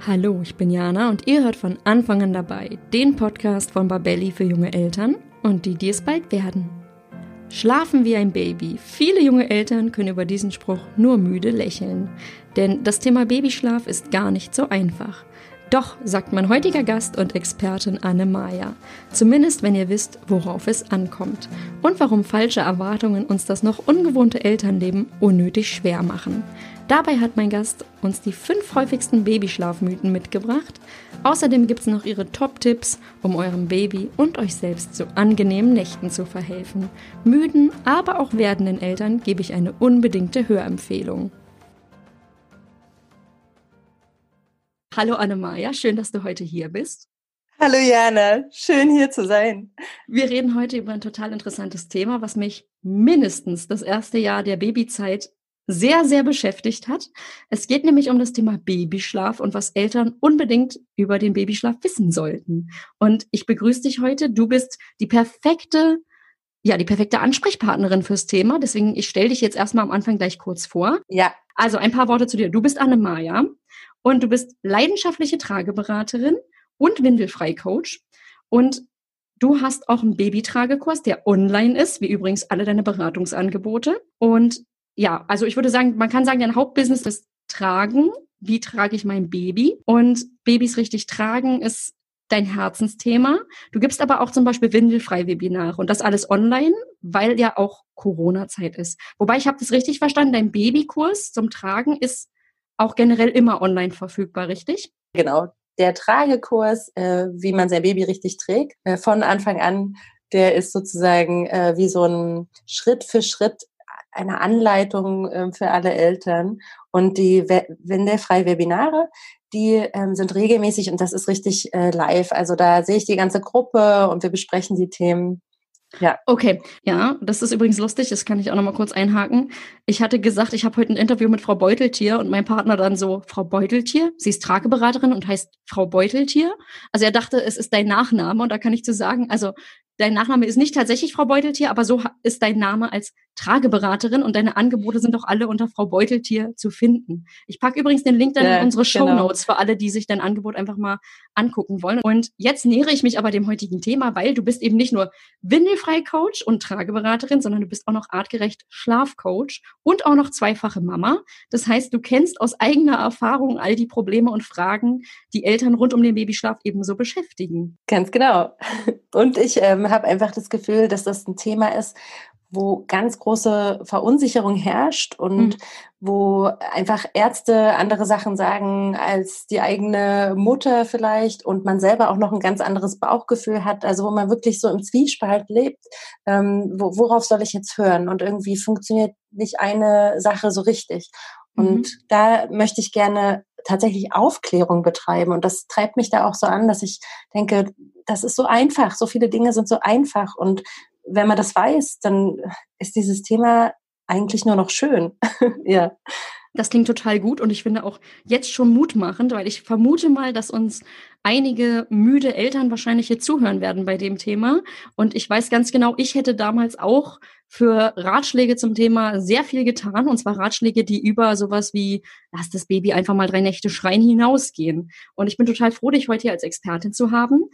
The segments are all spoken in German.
Hallo, ich bin Jana und ihr hört von Anfang an dabei den Podcast von Babelli für junge Eltern und die, die es bald werden. Schlafen wie ein Baby. Viele junge Eltern können über diesen Spruch nur müde lächeln. Denn das Thema Babyschlaf ist gar nicht so einfach. Doch, sagt mein heutiger Gast und Expertin Anne Maya. Zumindest wenn ihr wisst, worauf es ankommt. Und warum falsche Erwartungen uns das noch ungewohnte Elternleben unnötig schwer machen. Dabei hat mein Gast uns die fünf häufigsten Babyschlafmythen mitgebracht. Außerdem gibt es noch ihre Top-Tipps, um eurem Baby und euch selbst zu angenehmen Nächten zu verhelfen. Müden, aber auch werdenden Eltern gebe ich eine unbedingte Hörempfehlung. Hallo Annemaja, schön, dass du heute hier bist. Hallo Jana, schön hier zu sein. Wir reden heute über ein total interessantes Thema, was mich mindestens das erste Jahr der Babyzeit sehr, sehr beschäftigt hat. Es geht nämlich um das Thema Babyschlaf und was Eltern unbedingt über den Babyschlaf wissen sollten. Und ich begrüße dich heute. Du bist die perfekte, ja, die perfekte Ansprechpartnerin fürs Thema. Deswegen, ich stelle dich jetzt erstmal am Anfang gleich kurz vor. Ja. Also ein paar Worte zu dir. Du bist Anne Maja und du bist leidenschaftliche Trageberaterin und Windelfrei-Coach. Und Du hast auch einen Babytragekurs, der online ist, wie übrigens alle deine Beratungsangebote. Und ja, also ich würde sagen, man kann sagen, dein Hauptbusiness ist Tragen. Wie trage ich mein Baby? Und Babys richtig tragen ist dein Herzensthema. Du gibst aber auch zum Beispiel Windelfrei-Webinare und das alles online, weil ja auch Corona-Zeit ist. Wobei ich habe das richtig verstanden, dein Babykurs zum Tragen ist auch generell immer online verfügbar, richtig? Genau. Der Tragekurs, äh, wie man sein Baby richtig trägt, äh, von Anfang an, der ist sozusagen äh, wie so ein Schritt für Schritt eine Anleitung äh, für alle Eltern. Und die Windelfrei Webinare, die ähm, sind regelmäßig und das ist richtig äh, live. Also da sehe ich die ganze Gruppe und wir besprechen die Themen. Ja. Okay, ja, das ist übrigens lustig, das kann ich auch noch mal kurz einhaken. Ich hatte gesagt, ich habe heute ein Interview mit Frau Beuteltier und mein Partner dann so, Frau Beuteltier, sie ist Trageberaterin und heißt Frau Beuteltier. Also er dachte, es ist dein Nachname und da kann ich zu sagen, also dein Nachname ist nicht tatsächlich Frau Beuteltier, aber so ist dein Name als Trageberaterin und deine Angebote sind doch alle unter Frau Beuteltier zu finden. Ich packe übrigens den Link dann ja, in unsere Show genau. Notes genau. für alle, die sich dein Angebot einfach mal angucken wollen. Und jetzt nähere ich mich aber dem heutigen Thema, weil du bist eben nicht nur Windelfrei-Coach und Trageberaterin, sondern du bist auch noch artgerecht Schlafcoach und auch noch zweifache Mama. Das heißt, du kennst aus eigener Erfahrung all die Probleme und Fragen, die Eltern rund um den Babyschlaf ebenso beschäftigen. Ganz genau. Und ich ähm, habe einfach das Gefühl, dass das ein Thema ist, wo ganz große Verunsicherung herrscht und mhm. wo einfach Ärzte andere Sachen sagen als die eigene Mutter vielleicht und man selber auch noch ein ganz anderes Bauchgefühl hat, also wo man wirklich so im Zwiespalt lebt, ähm, wo, worauf soll ich jetzt hören? Und irgendwie funktioniert nicht eine Sache so richtig. Und mhm. da möchte ich gerne tatsächlich Aufklärung betreiben. Und das treibt mich da auch so an, dass ich denke, das ist so einfach. So viele Dinge sind so einfach. Und wenn man das weiß, dann ist dieses Thema eigentlich nur noch schön. ja. Das klingt total gut und ich finde auch jetzt schon mutmachend, weil ich vermute mal, dass uns einige müde Eltern wahrscheinlich hier zuhören werden bei dem Thema. Und ich weiß ganz genau, ich hätte damals auch für Ratschläge zum Thema sehr viel getan. Und zwar Ratschläge, die über sowas wie, lass das Baby einfach mal drei Nächte schreien hinausgehen. Und ich bin total froh, dich heute hier als Expertin zu haben.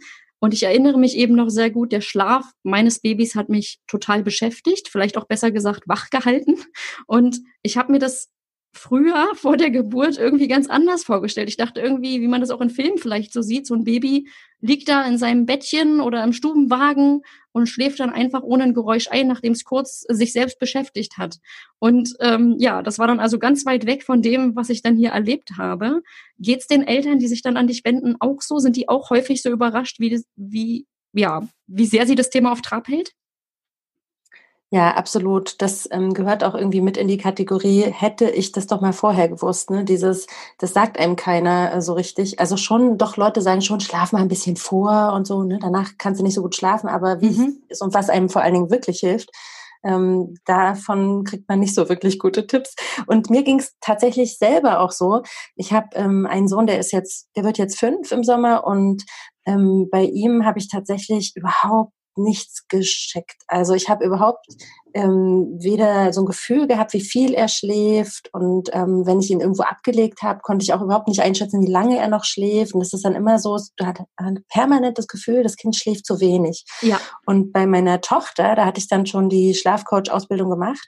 Und ich erinnere mich eben noch sehr gut, der Schlaf meines Babys hat mich total beschäftigt, vielleicht auch besser gesagt wach gehalten. Und ich habe mir das früher vor der Geburt irgendwie ganz anders vorgestellt. Ich dachte irgendwie, wie man das auch in Filmen vielleicht so sieht, so ein Baby liegt da in seinem Bettchen oder im Stubenwagen und schläft dann einfach ohne ein Geräusch ein, nachdem es kurz sich selbst beschäftigt hat. Und ähm, ja, das war dann also ganz weit weg von dem, was ich dann hier erlebt habe. Geht's den Eltern, die sich dann an dich wenden, auch so? Sind die auch häufig so überrascht, wie, wie, ja, wie sehr sie das Thema auf Trab hält? Ja, absolut. Das ähm, gehört auch irgendwie mit in die Kategorie, hätte ich das doch mal vorher gewusst. Ne? Dieses, das sagt einem keiner äh, so richtig. Also schon, doch Leute sagen schon, schlaf mal ein bisschen vor und so. Ne? Danach kannst du nicht so gut schlafen, aber wie mhm. ist und was einem vor allen Dingen wirklich hilft, ähm, davon kriegt man nicht so wirklich gute Tipps. Und mir ging es tatsächlich selber auch so. Ich habe ähm, einen Sohn, der ist jetzt, der wird jetzt fünf im Sommer und ähm, bei ihm habe ich tatsächlich überhaupt nichts gescheckt. Also ich habe überhaupt ähm, weder so ein Gefühl gehabt, wie viel er schläft. Und ähm, wenn ich ihn irgendwo abgelegt habe, konnte ich auch überhaupt nicht einschätzen, wie lange er noch schläft. Und das ist dann immer so, du hast permanent das Gefühl, das Kind schläft zu wenig. Ja. Und bei meiner Tochter, da hatte ich dann schon die Schlafcoach-Ausbildung gemacht,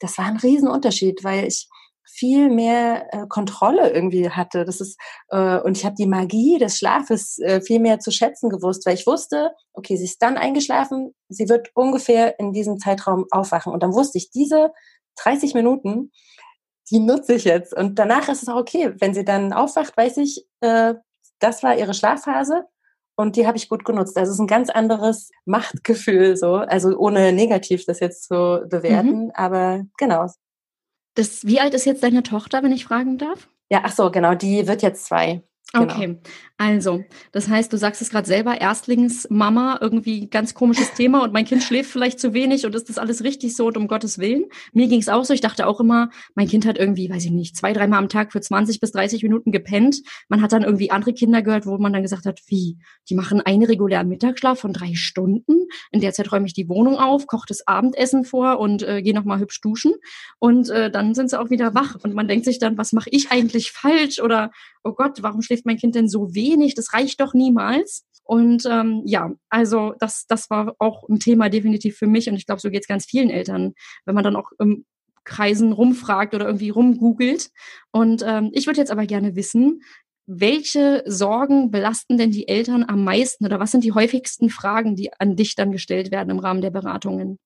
das war ein Riesenunterschied, weil ich viel mehr äh, Kontrolle irgendwie hatte. Das ist äh, und ich habe die Magie des Schlafes äh, viel mehr zu schätzen gewusst, weil ich wusste, okay, sie ist dann eingeschlafen, sie wird ungefähr in diesem Zeitraum aufwachen und dann wusste ich, diese 30 Minuten, die nutze ich jetzt und danach ist es auch okay, wenn sie dann aufwacht, weiß ich, äh, das war ihre Schlafphase und die habe ich gut genutzt. Also es ist ein ganz anderes Machtgefühl so, also ohne negativ das jetzt zu bewerten, mhm. aber genau, das, wie alt ist jetzt deine Tochter, wenn ich fragen darf? Ja, ach so, genau, die wird jetzt zwei. Genau. Okay, also, das heißt, du sagst es gerade selber, Erstlingsmama, irgendwie ganz komisches Thema und mein Kind schläft vielleicht zu wenig und ist das alles richtig so und um Gottes Willen? Mir ging es auch so, ich dachte auch immer, mein Kind hat irgendwie, weiß ich nicht, zwei, dreimal am Tag für 20 bis 30 Minuten gepennt. Man hat dann irgendwie andere Kinder gehört, wo man dann gesagt hat, wie, die machen einen regulären Mittagsschlaf von drei Stunden, in der Zeit räume ich die Wohnung auf, koche das Abendessen vor und äh, gehe nochmal hübsch duschen und äh, dann sind sie auch wieder wach und man denkt sich dann, was mache ich eigentlich falsch oder oh Gott, warum schläft mein Kind denn so wenig? Das reicht doch niemals. Und ähm, ja, also das, das war auch ein Thema definitiv für mich und ich glaube, so geht es ganz vielen Eltern, wenn man dann auch im Kreisen rumfragt oder irgendwie rumgoogelt. Und ähm, ich würde jetzt aber gerne wissen, welche Sorgen belasten denn die Eltern am meisten oder was sind die häufigsten Fragen, die an dich dann gestellt werden im Rahmen der Beratungen?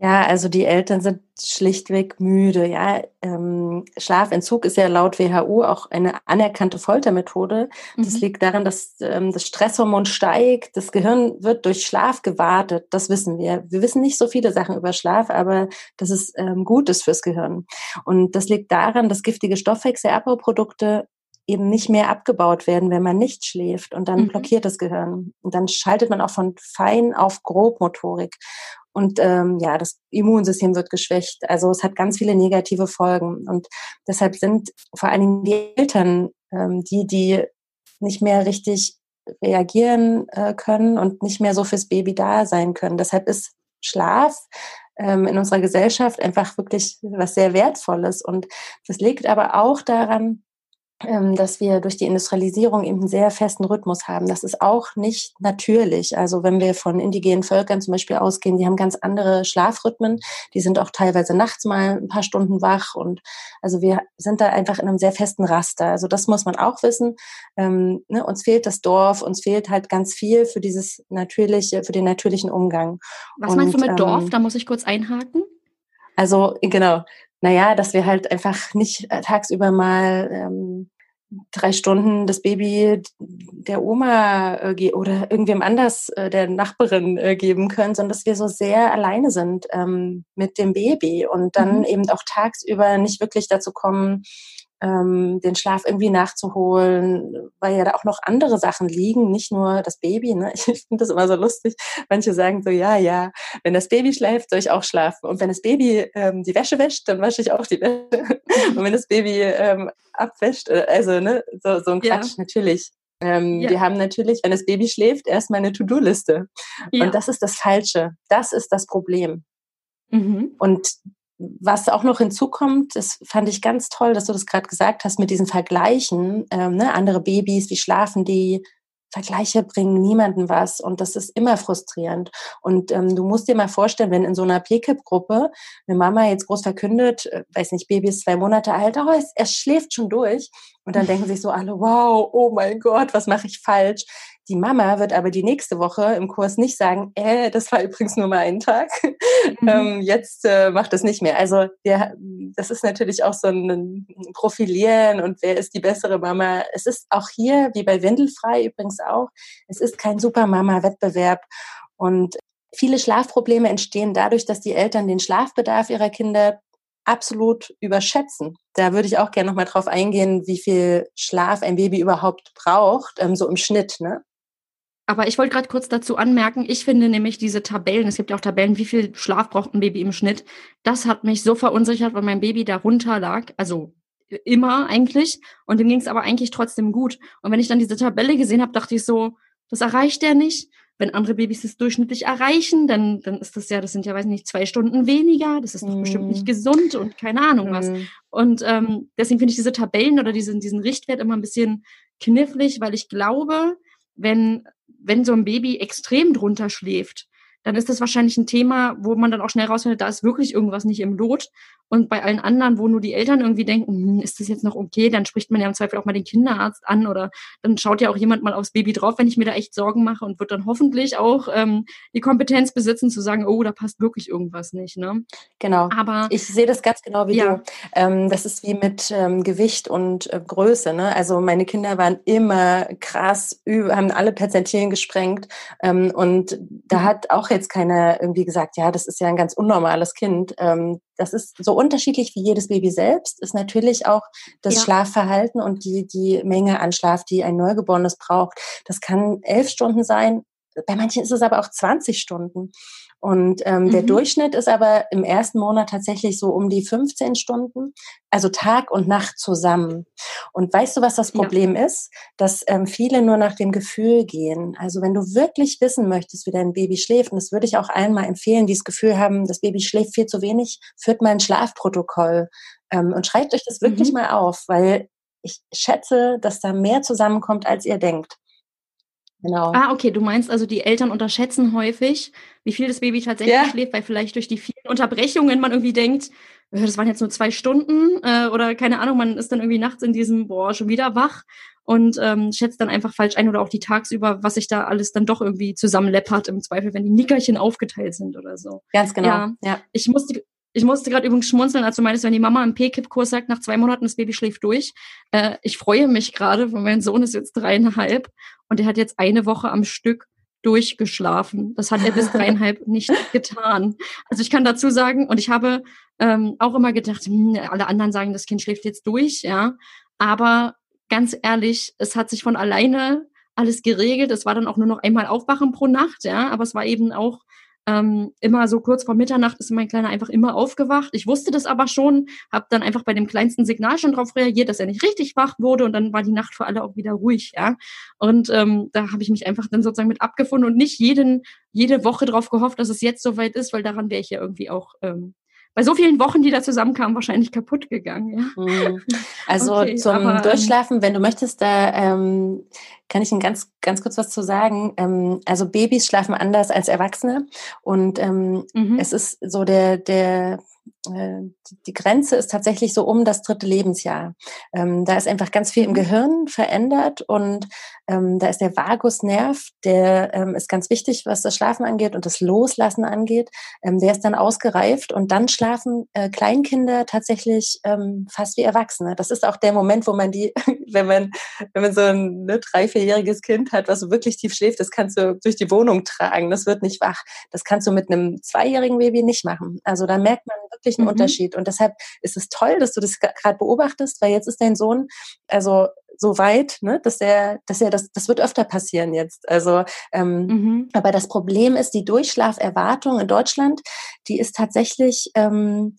Ja, also die Eltern sind schlichtweg müde. Ja, ähm, Schlafentzug ist ja laut WHO auch eine anerkannte Foltermethode. Mhm. Das liegt daran, dass ähm, das Stresshormon steigt. Das Gehirn wird durch Schlaf gewartet. Das wissen wir. Wir wissen nicht so viele Sachen über Schlaf, aber dass es ähm, gut ist fürs Gehirn. Und das liegt daran, dass giftige Stoffwechselabbauprodukte eben nicht mehr abgebaut werden, wenn man nicht schläft und dann mhm. blockiert das Gehirn. Und dann schaltet man auch von Fein auf Grobmotorik. Und ähm, ja, das Immunsystem wird geschwächt. Also es hat ganz viele negative Folgen. Und deshalb sind vor allen Dingen die Eltern ähm, die, die nicht mehr richtig reagieren äh, können und nicht mehr so fürs Baby da sein können. Deshalb ist Schlaf ähm, in unserer Gesellschaft einfach wirklich was sehr Wertvolles. Und das liegt aber auch daran, dass wir durch die Industrialisierung eben einen sehr festen Rhythmus haben. Das ist auch nicht natürlich. Also wenn wir von indigenen Völkern zum Beispiel ausgehen, die haben ganz andere Schlafrhythmen. Die sind auch teilweise nachts mal ein paar Stunden wach. Und also wir sind da einfach in einem sehr festen Raster. Also das muss man auch wissen. Ähm, ne, uns fehlt das Dorf, uns fehlt halt ganz viel für dieses natürliche, für den natürlichen Umgang. Was Und, meinst du mit ähm, Dorf? Da muss ich kurz einhaken. Also genau, naja, dass wir halt einfach nicht äh, tagsüber mal ähm, drei Stunden das Baby der Oma äh, oder irgendwem anders, äh, der Nachbarin äh, geben können, sondern dass wir so sehr alleine sind ähm, mit dem Baby und dann mhm. eben auch tagsüber nicht wirklich dazu kommen, ähm, den Schlaf irgendwie nachzuholen, weil ja da auch noch andere Sachen liegen, nicht nur das Baby. Ne? Ich finde das immer so lustig. Manche sagen so, ja, ja, wenn das Baby schläft, soll ich auch schlafen. Und wenn das Baby ähm, die Wäsche wäscht, dann wasche ich auch die Wäsche. Und wenn das Baby ähm, abwäscht, äh, also ne, so, so ein Quatsch, ja. natürlich. Ähm, ja. Wir haben natürlich, wenn das Baby schläft, erstmal eine To-Do-Liste. Ja. Und das ist das Falsche. Das ist das Problem. Mhm. Und was auch noch hinzukommt, das fand ich ganz toll, dass du das gerade gesagt hast mit diesen Vergleichen. Ähm, ne? Andere Babys, wie schlafen die? Vergleiche bringen niemanden was und das ist immer frustrierend. Und ähm, du musst dir mal vorstellen, wenn in so einer PKIP-Gruppe eine Mama jetzt groß verkündet, äh, weiß nicht, Baby ist zwei Monate alt, oh, es, er schläft schon durch. Und dann denken sich so alle, wow, oh mein Gott, was mache ich falsch? Die Mama wird aber die nächste Woche im Kurs nicht sagen, äh, das war übrigens nur mal ein Tag, mhm. ähm, jetzt äh, macht das nicht mehr. Also der, das ist natürlich auch so ein Profilieren und wer ist die bessere Mama. Es ist auch hier, wie bei Windelfrei übrigens auch, es ist kein Supermama-Wettbewerb und Viele Schlafprobleme entstehen dadurch, dass die Eltern den Schlafbedarf ihrer Kinder absolut überschätzen. Da würde ich auch gerne nochmal drauf eingehen, wie viel Schlaf ein Baby überhaupt braucht, ähm, so im Schnitt. Ne? Aber ich wollte gerade kurz dazu anmerken, ich finde nämlich diese Tabellen, es gibt ja auch Tabellen, wie viel Schlaf braucht ein Baby im Schnitt, das hat mich so verunsichert, weil mein Baby darunter lag, also immer eigentlich, und dem ging es aber eigentlich trotzdem gut. Und wenn ich dann diese Tabelle gesehen habe, dachte ich so, das erreicht er nicht. wenn andere Babys das durchschnittlich erreichen, dann, dann ist das ja, das sind ja, weiß nicht, zwei Stunden weniger, das ist doch mm. bestimmt nicht mhm. gesund und keine Ahnung mm. was. Mhm. Und ähm, deswegen finde ich diese Tabellen oder diesen, diesen Richtwert immer ein bisschen knifflig, weil ich glaube, wenn, wenn so ein Baby extrem drunter schläft, dann ist das wahrscheinlich ein Thema, wo man dann auch schnell rausfindet, da ist wirklich irgendwas nicht im Lot. Und bei allen anderen, wo nur die Eltern irgendwie denken, hm, ist das jetzt noch okay, dann spricht man ja im Zweifel auch mal den Kinderarzt an oder dann schaut ja auch jemand mal aufs Baby drauf, wenn ich mir da echt Sorgen mache und wird dann hoffentlich auch ähm, die Kompetenz besitzen zu sagen, oh, da passt wirklich irgendwas nicht. Ne? Genau. Aber ich sehe das ganz genau wie ja. du. Ähm, das ist wie mit ähm, Gewicht und äh, Größe. Ne? Also meine Kinder waren immer krass, haben alle Perzentilien gesprengt ähm, und da mhm. hat auch jetzt keiner irgendwie gesagt, ja, das ist ja ein ganz unnormales Kind. Ähm, das ist so unterschiedlich wie jedes Baby selbst, ist natürlich auch das ja. Schlafverhalten und die, die Menge an Schlaf, die ein Neugeborenes braucht. Das kann elf Stunden sein. Bei manchen ist es aber auch 20 Stunden. Und ähm, mhm. der Durchschnitt ist aber im ersten Monat tatsächlich so um die 15 Stunden, also Tag und Nacht zusammen. Und weißt du, was das Problem ja. ist? Dass ähm, viele nur nach dem Gefühl gehen. Also wenn du wirklich wissen möchtest, wie dein Baby schläft, und das würde ich auch allen mal empfehlen, die das Gefühl haben, das Baby schläft viel zu wenig, führt mal ein Schlafprotokoll ähm, und schreibt euch das wirklich mhm. mal auf, weil ich schätze, dass da mehr zusammenkommt, als ihr denkt. Genau. Ah, okay. Du meinst also, die Eltern unterschätzen häufig, wie viel das Baby tatsächlich ja. schläft, weil vielleicht durch die vielen Unterbrechungen man irgendwie denkt, äh, das waren jetzt nur zwei Stunden äh, oder keine Ahnung, man ist dann irgendwie nachts in diesem, boah, schon wieder wach und ähm, schätzt dann einfach falsch ein oder auch die tagsüber, was sich da alles dann doch irgendwie zusammenleppert im Zweifel, wenn die Nickerchen aufgeteilt sind oder so. Ganz genau. Ja. ja. Ich musste ich musste gerade übrigens schmunzeln, als du meinst, wenn die Mama im P-Kip-Kurs sagt, nach zwei Monaten das Baby schläft durch. Äh, ich freue mich gerade, weil mein Sohn ist jetzt dreieinhalb und er hat jetzt eine Woche am Stück durchgeschlafen. Das hat er bis dreieinhalb nicht getan. Also ich kann dazu sagen, und ich habe ähm, auch immer gedacht, hm, alle anderen sagen, das Kind schläft jetzt durch, ja. Aber ganz ehrlich, es hat sich von alleine alles geregelt. Es war dann auch nur noch einmal Aufwachen pro Nacht, ja. Aber es war eben auch ähm, immer so kurz vor Mitternacht ist mein Kleiner einfach immer aufgewacht. Ich wusste das aber schon, habe dann einfach bei dem kleinsten Signal schon darauf reagiert, dass er nicht richtig wach wurde und dann war die Nacht für alle auch wieder ruhig, ja. Und ähm, da habe ich mich einfach dann sozusagen mit abgefunden und nicht jeden, jede Woche darauf gehofft, dass es jetzt soweit ist, weil daran wäre ich ja irgendwie auch ähm, bei so vielen Wochen, die da zusammenkamen, wahrscheinlich kaputt gegangen. Ja. Mhm. Also okay, zum aber, ähm, Durchschlafen, wenn du möchtest, da ähm, kann ich Ihnen ganz, ganz kurz was zu sagen. Ähm, also Babys schlafen anders als Erwachsene und ähm, mhm. es ist so der, der die Grenze ist tatsächlich so um das dritte Lebensjahr. Ähm, da ist einfach ganz viel im mhm. Gehirn verändert und ähm, da ist der Vagusnerv, der ähm, ist ganz wichtig, was das Schlafen angeht und das Loslassen angeht. Ähm, der ist dann ausgereift und dann schlafen äh, Kleinkinder tatsächlich ähm, fast wie Erwachsene. Das ist auch der Moment, wo man die, wenn man, wenn man so ein ne, drei, vierjähriges Kind hat, was wirklich tief schläft, das kannst du durch die Wohnung tragen. Das wird nicht wach. Das kannst du mit einem zweijährigen Baby nicht machen. Also da merkt man wirklich einen mhm. Unterschied. Und deshalb ist es toll, dass du das gerade beobachtest, weil jetzt ist dein Sohn, also so weit, ne, dass er, dass er das, das wird öfter passieren jetzt. Also, ähm, mhm. aber das Problem ist, die Durchschlaferwartung in Deutschland, die ist tatsächlich ähm,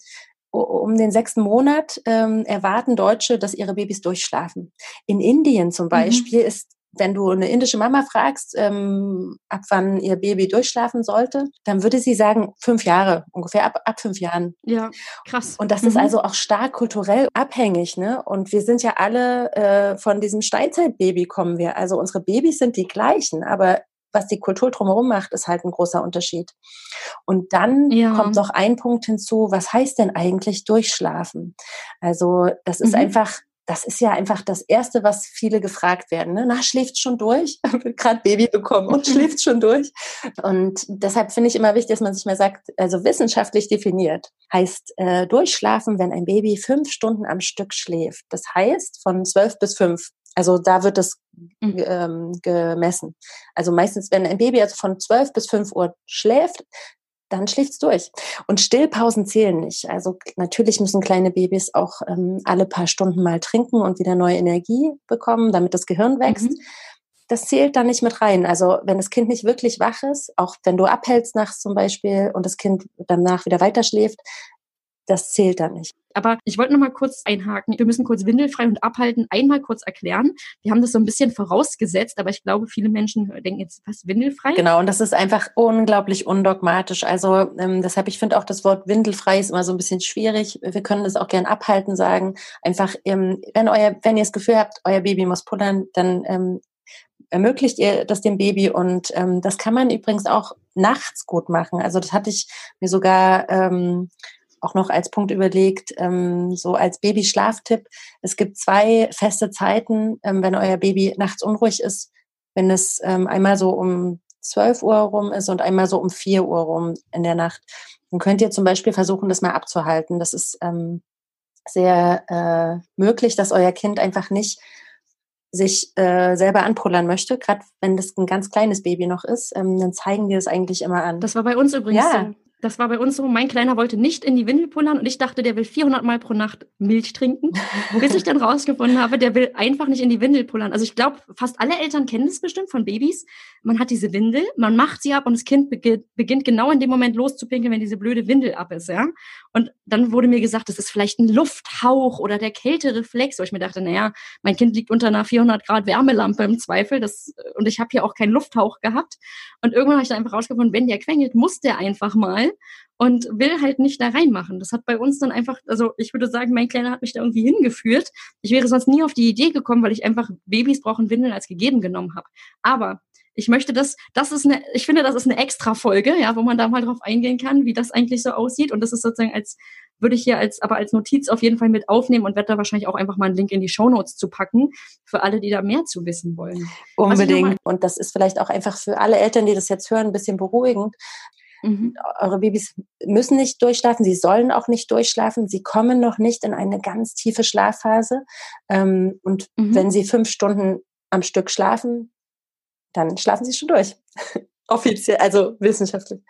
um den sechsten Monat ähm, erwarten Deutsche, dass ihre Babys durchschlafen. In Indien zum mhm. Beispiel mhm. ist wenn du eine indische Mama fragst, ähm, ab wann ihr Baby durchschlafen sollte, dann würde sie sagen, fünf Jahre, ungefähr ab, ab fünf Jahren. Ja, krass. Und das mhm. ist also auch stark kulturell abhängig, ne? Und wir sind ja alle äh, von diesem Steinzeitbaby kommen wir. Also unsere Babys sind die gleichen, aber was die Kultur drumherum macht, ist halt ein großer Unterschied. Und dann ja. kommt noch ein Punkt hinzu, was heißt denn eigentlich durchschlafen? Also das ist mhm. einfach das ist ja einfach das Erste, was viele gefragt werden. Ne? Na, schläft schon durch? Gerade Baby bekommen und schläft schon durch. Und deshalb finde ich immer wichtig, dass man sich mal sagt, also wissenschaftlich definiert, heißt äh, durchschlafen, wenn ein Baby fünf Stunden am Stück schläft. Das heißt von zwölf bis fünf. Also da wird es mhm. ähm, gemessen. Also meistens, wenn ein Baby also von zwölf bis fünf Uhr schläft, dann schläft's durch. Und Stillpausen zählen nicht. Also natürlich müssen kleine Babys auch ähm, alle paar Stunden mal trinken und wieder neue Energie bekommen, damit das Gehirn wächst. Mhm. Das zählt da nicht mit rein. Also wenn das Kind nicht wirklich wach ist, auch wenn du abhältst nachts zum Beispiel und das Kind danach wieder weiter schläft, das zählt dann nicht. Aber ich wollte noch mal kurz einhaken. Wir müssen kurz windelfrei und abhalten einmal kurz erklären. Wir haben das so ein bisschen vorausgesetzt, aber ich glaube, viele Menschen denken jetzt, was windelfrei? Genau, und das ist einfach unglaublich undogmatisch. Also ähm, deshalb, ich finde auch das Wort windelfrei ist immer so ein bisschen schwierig. Wir können das auch gern abhalten sagen. Einfach, ähm, wenn euer, wenn ihr das Gefühl habt, euer Baby muss pullern, dann ähm, ermöglicht ihr das dem Baby und ähm, das kann man übrigens auch nachts gut machen. Also das hatte ich mir sogar ähm, auch noch als Punkt überlegt, ähm, so als Babyschlaftipp. Es gibt zwei feste Zeiten, ähm, wenn euer Baby nachts unruhig ist, wenn es ähm, einmal so um 12 Uhr rum ist und einmal so um 4 Uhr rum in der Nacht. Dann könnt ihr zum Beispiel versuchen, das mal abzuhalten. Das ist ähm, sehr äh, möglich, dass euer Kind einfach nicht sich äh, selber anpullern möchte, gerade wenn das ein ganz kleines Baby noch ist, ähm, dann zeigen wir das eigentlich immer an. Das war bei uns übrigens ja. so. Das war bei uns so, mein Kleiner wollte nicht in die Windel pullern und ich dachte, der will 400 Mal pro Nacht Milch trinken, bis ich dann rausgefunden habe, der will einfach nicht in die Windel pullern. Also ich glaube, fast alle Eltern kennen das bestimmt von Babys. Man hat diese Windel, man macht sie ab und das Kind beginnt, beginnt genau in dem Moment loszupinkeln, wenn diese blöde Windel ab ist, ja. Und dann wurde mir gesagt, das ist vielleicht ein Lufthauch oder der Kältereflex, wo ich mir dachte, naja, mein Kind liegt unter einer 400 Grad Wärmelampe im Zweifel, das, und ich habe hier auch keinen Lufthauch gehabt. Und irgendwann habe ich dann einfach rausgefunden, wenn der quengelt, muss der einfach mal und will halt nicht da reinmachen. Das hat bei uns dann einfach, also ich würde sagen, mein Kleiner hat mich da irgendwie hingeführt. Ich wäre sonst nie auf die Idee gekommen, weil ich einfach Babys brauchen Windeln als gegeben genommen habe. Aber ich möchte das, das ist eine, ich finde, das ist eine extra Folge, ja, wo man da mal drauf eingehen kann, wie das eigentlich so aussieht. Und das ist sozusagen als, würde ich hier als, aber als Notiz auf jeden Fall mit aufnehmen und werde da wahrscheinlich auch einfach mal einen Link in die Show Notes zu packen, für alle, die da mehr zu wissen wollen. Unbedingt. Und das ist vielleicht auch einfach für alle Eltern, die das jetzt hören, ein bisschen beruhigend. Mhm. Eure Babys müssen nicht durchschlafen, sie sollen auch nicht durchschlafen, sie kommen noch nicht in eine ganz tiefe Schlafphase. Ähm, und mhm. wenn sie fünf Stunden am Stück schlafen, dann schlafen sie schon durch. Offiziell, also wissenschaftlich.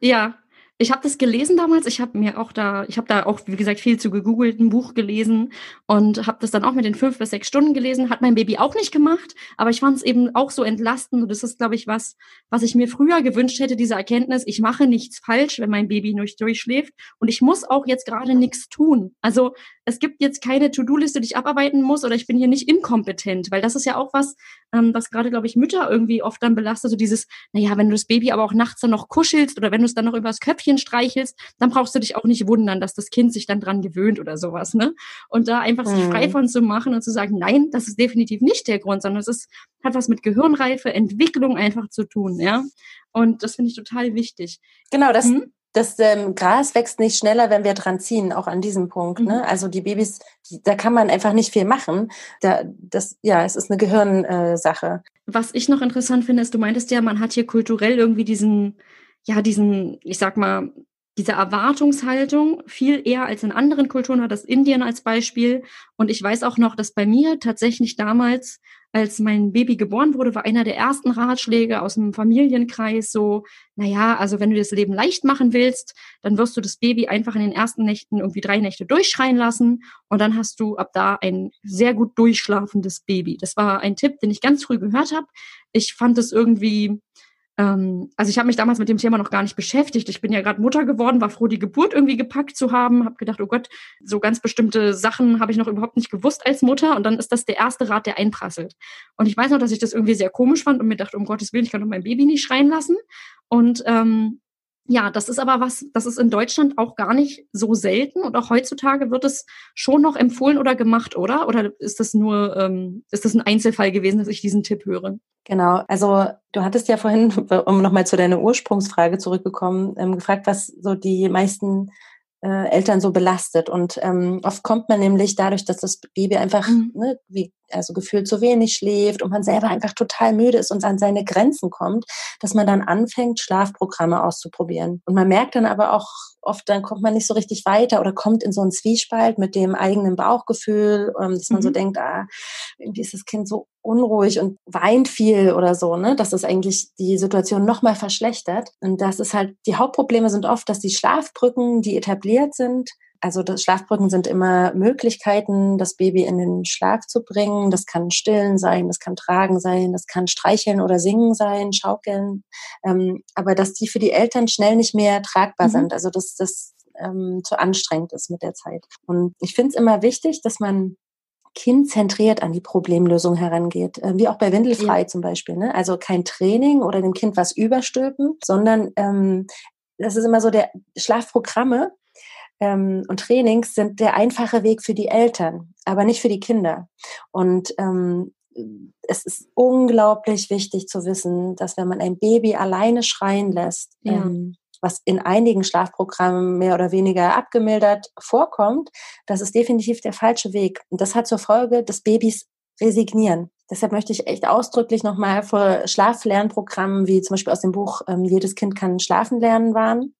Ja, ich habe das gelesen damals. Ich habe mir auch da, ich habe da auch, wie gesagt, viel zu gegoogelt, ein Buch gelesen und habe das dann auch mit den fünf bis sechs Stunden gelesen. Hat mein Baby auch nicht gemacht, aber ich fand es eben auch so entlastend. Und das ist, glaube ich, was, was ich mir früher gewünscht hätte, diese Erkenntnis, ich mache nichts falsch, wenn mein Baby nicht durchschläft. Und ich muss auch jetzt gerade nichts tun. Also es gibt jetzt keine To-Do-Liste, die ich abarbeiten muss oder ich bin hier nicht inkompetent, weil das ist ja auch was, ähm, was gerade, glaube ich, Mütter irgendwie oft dann belastet. So dieses, naja, wenn du das Baby aber auch nachts dann noch kuschelst oder wenn du es dann noch übers Köpfchen streichelst, dann brauchst du dich auch nicht wundern, dass das Kind sich dann dran gewöhnt oder sowas, ne? Und da einfach sich frei mhm. von zu machen und zu sagen, nein, das ist definitiv nicht der Grund, sondern es ist, hat was mit Gehirnreife, Entwicklung einfach zu tun, ja? Und das finde ich total wichtig. Genau, das, hm? das ähm, Gras wächst nicht schneller, wenn wir dran ziehen, auch an diesem Punkt. Ne? Mhm. Also die Babys, die, da kann man einfach nicht viel machen. Da, das, ja, es ist eine Gehirnsache. Äh, Was ich noch interessant finde, ist, du meintest ja, man hat hier kulturell irgendwie diesen, ja, diesen, ich sag mal, diese Erwartungshaltung viel eher als in anderen Kulturen hat das Indien als Beispiel. Und ich weiß auch noch, dass bei mir tatsächlich damals, als mein Baby geboren wurde, war einer der ersten Ratschläge aus dem Familienkreis so, naja, also wenn du das Leben leicht machen willst, dann wirst du das Baby einfach in den ersten Nächten irgendwie drei Nächte durchschreien lassen und dann hast du ab da ein sehr gut durchschlafendes Baby. Das war ein Tipp, den ich ganz früh gehört habe. Ich fand es irgendwie ähm, also ich habe mich damals mit dem Thema noch gar nicht beschäftigt. Ich bin ja gerade Mutter geworden, war froh, die Geburt irgendwie gepackt zu haben, habe gedacht, oh Gott, so ganz bestimmte Sachen habe ich noch überhaupt nicht gewusst als Mutter. Und dann ist das der erste Rat, der einprasselt. Und ich weiß noch, dass ich das irgendwie sehr komisch fand und mir dachte, um Gottes Willen, ich kann doch mein Baby nicht schreien lassen. Und ähm, ja, das ist aber was, das ist in Deutschland auch gar nicht so selten und auch heutzutage wird es schon noch empfohlen oder gemacht, oder? Oder ist das nur, ähm, ist das ein Einzelfall gewesen, dass ich diesen Tipp höre? Genau, also du hattest ja vorhin, um nochmal zu deiner Ursprungsfrage zurückgekommen, ähm, gefragt, was so die meisten äh, Eltern so belastet. Und ähm, oft kommt man nämlich dadurch, dass das Baby einfach mhm. ne, wie, also gefühlt zu wenig schläft und man selber einfach total müde ist und an seine Grenzen kommt, dass man dann anfängt, Schlafprogramme auszuprobieren. Und man merkt dann aber auch oft, dann kommt man nicht so richtig weiter oder kommt in so einen Zwiespalt mit dem eigenen Bauchgefühl, ähm, dass man mhm. so denkt, ah, irgendwie ist das Kind so unruhig und weint viel oder so, ne, dass das eigentlich die Situation nochmal verschlechtert. Und das ist halt, die Hauptprobleme sind oft, dass die Schlafbrücken, die etabliert sind, also das Schlafbrücken sind immer Möglichkeiten, das Baby in den Schlaf zu bringen. Das kann Stillen sein, das kann Tragen sein, das kann Streicheln oder Singen sein, Schaukeln. Ähm, aber dass die für die Eltern schnell nicht mehr tragbar mhm. sind. Also das, das ähm, zu anstrengend ist mit der Zeit. Und ich finde es immer wichtig, dass man kindzentriert an die Problemlösung herangeht, äh, wie auch bei Windelfrei ja. zum Beispiel. Ne? Also kein Training oder dem Kind was überstülpen, sondern ähm, das ist immer so der Schlafprogramme ähm, und Trainings sind der einfache Weg für die Eltern, aber nicht für die Kinder. Und ähm, es ist unglaublich wichtig zu wissen, dass wenn man ein Baby alleine schreien lässt, ja. ähm, was in einigen Schlafprogrammen mehr oder weniger abgemildert vorkommt, das ist definitiv der falsche Weg. Und das hat zur Folge, dass Babys resignieren. Deshalb möchte ich echt ausdrücklich nochmal vor Schlaflernprogrammen wie zum Beispiel aus dem Buch ähm, Jedes Kind kann schlafen lernen warnen.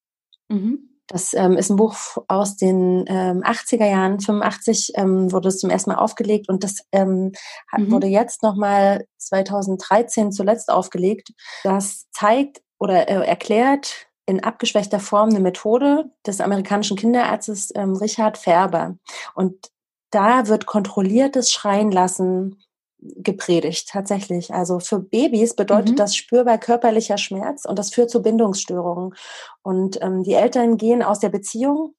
Mhm. Das ähm, ist ein Buch aus den ähm, 80er Jahren. 85 ähm, wurde es zum ersten Mal aufgelegt und das ähm, hat, mhm. wurde jetzt nochmal 2013 zuletzt aufgelegt. Das zeigt oder äh, erklärt, in abgeschwächter Form eine Methode des amerikanischen Kinderarztes ähm, Richard Färber. Und da wird kontrolliertes Schreien lassen gepredigt, tatsächlich. Also für Babys bedeutet mhm. das spürbar körperlicher Schmerz und das führt zu Bindungsstörungen. Und ähm, die Eltern gehen aus der Beziehung,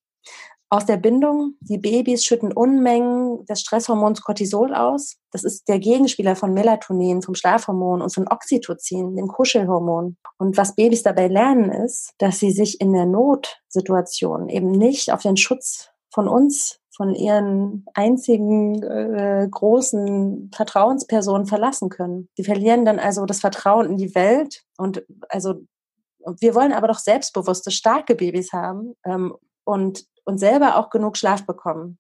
aus der Bindung. Die Babys schütten Unmengen des Stresshormons Cortisol aus. Das ist der Gegenspieler von Melatonin, vom Schlafhormon und von Oxytocin, dem Kuschelhormon. Und was Babys dabei lernen ist, dass sie sich in der Notsituation eben nicht auf den Schutz von uns von ihren einzigen äh, großen Vertrauenspersonen verlassen können. Sie verlieren dann also das Vertrauen in die Welt und also wir wollen aber doch selbstbewusste, starke Babys haben ähm, und und selber auch genug Schlaf bekommen.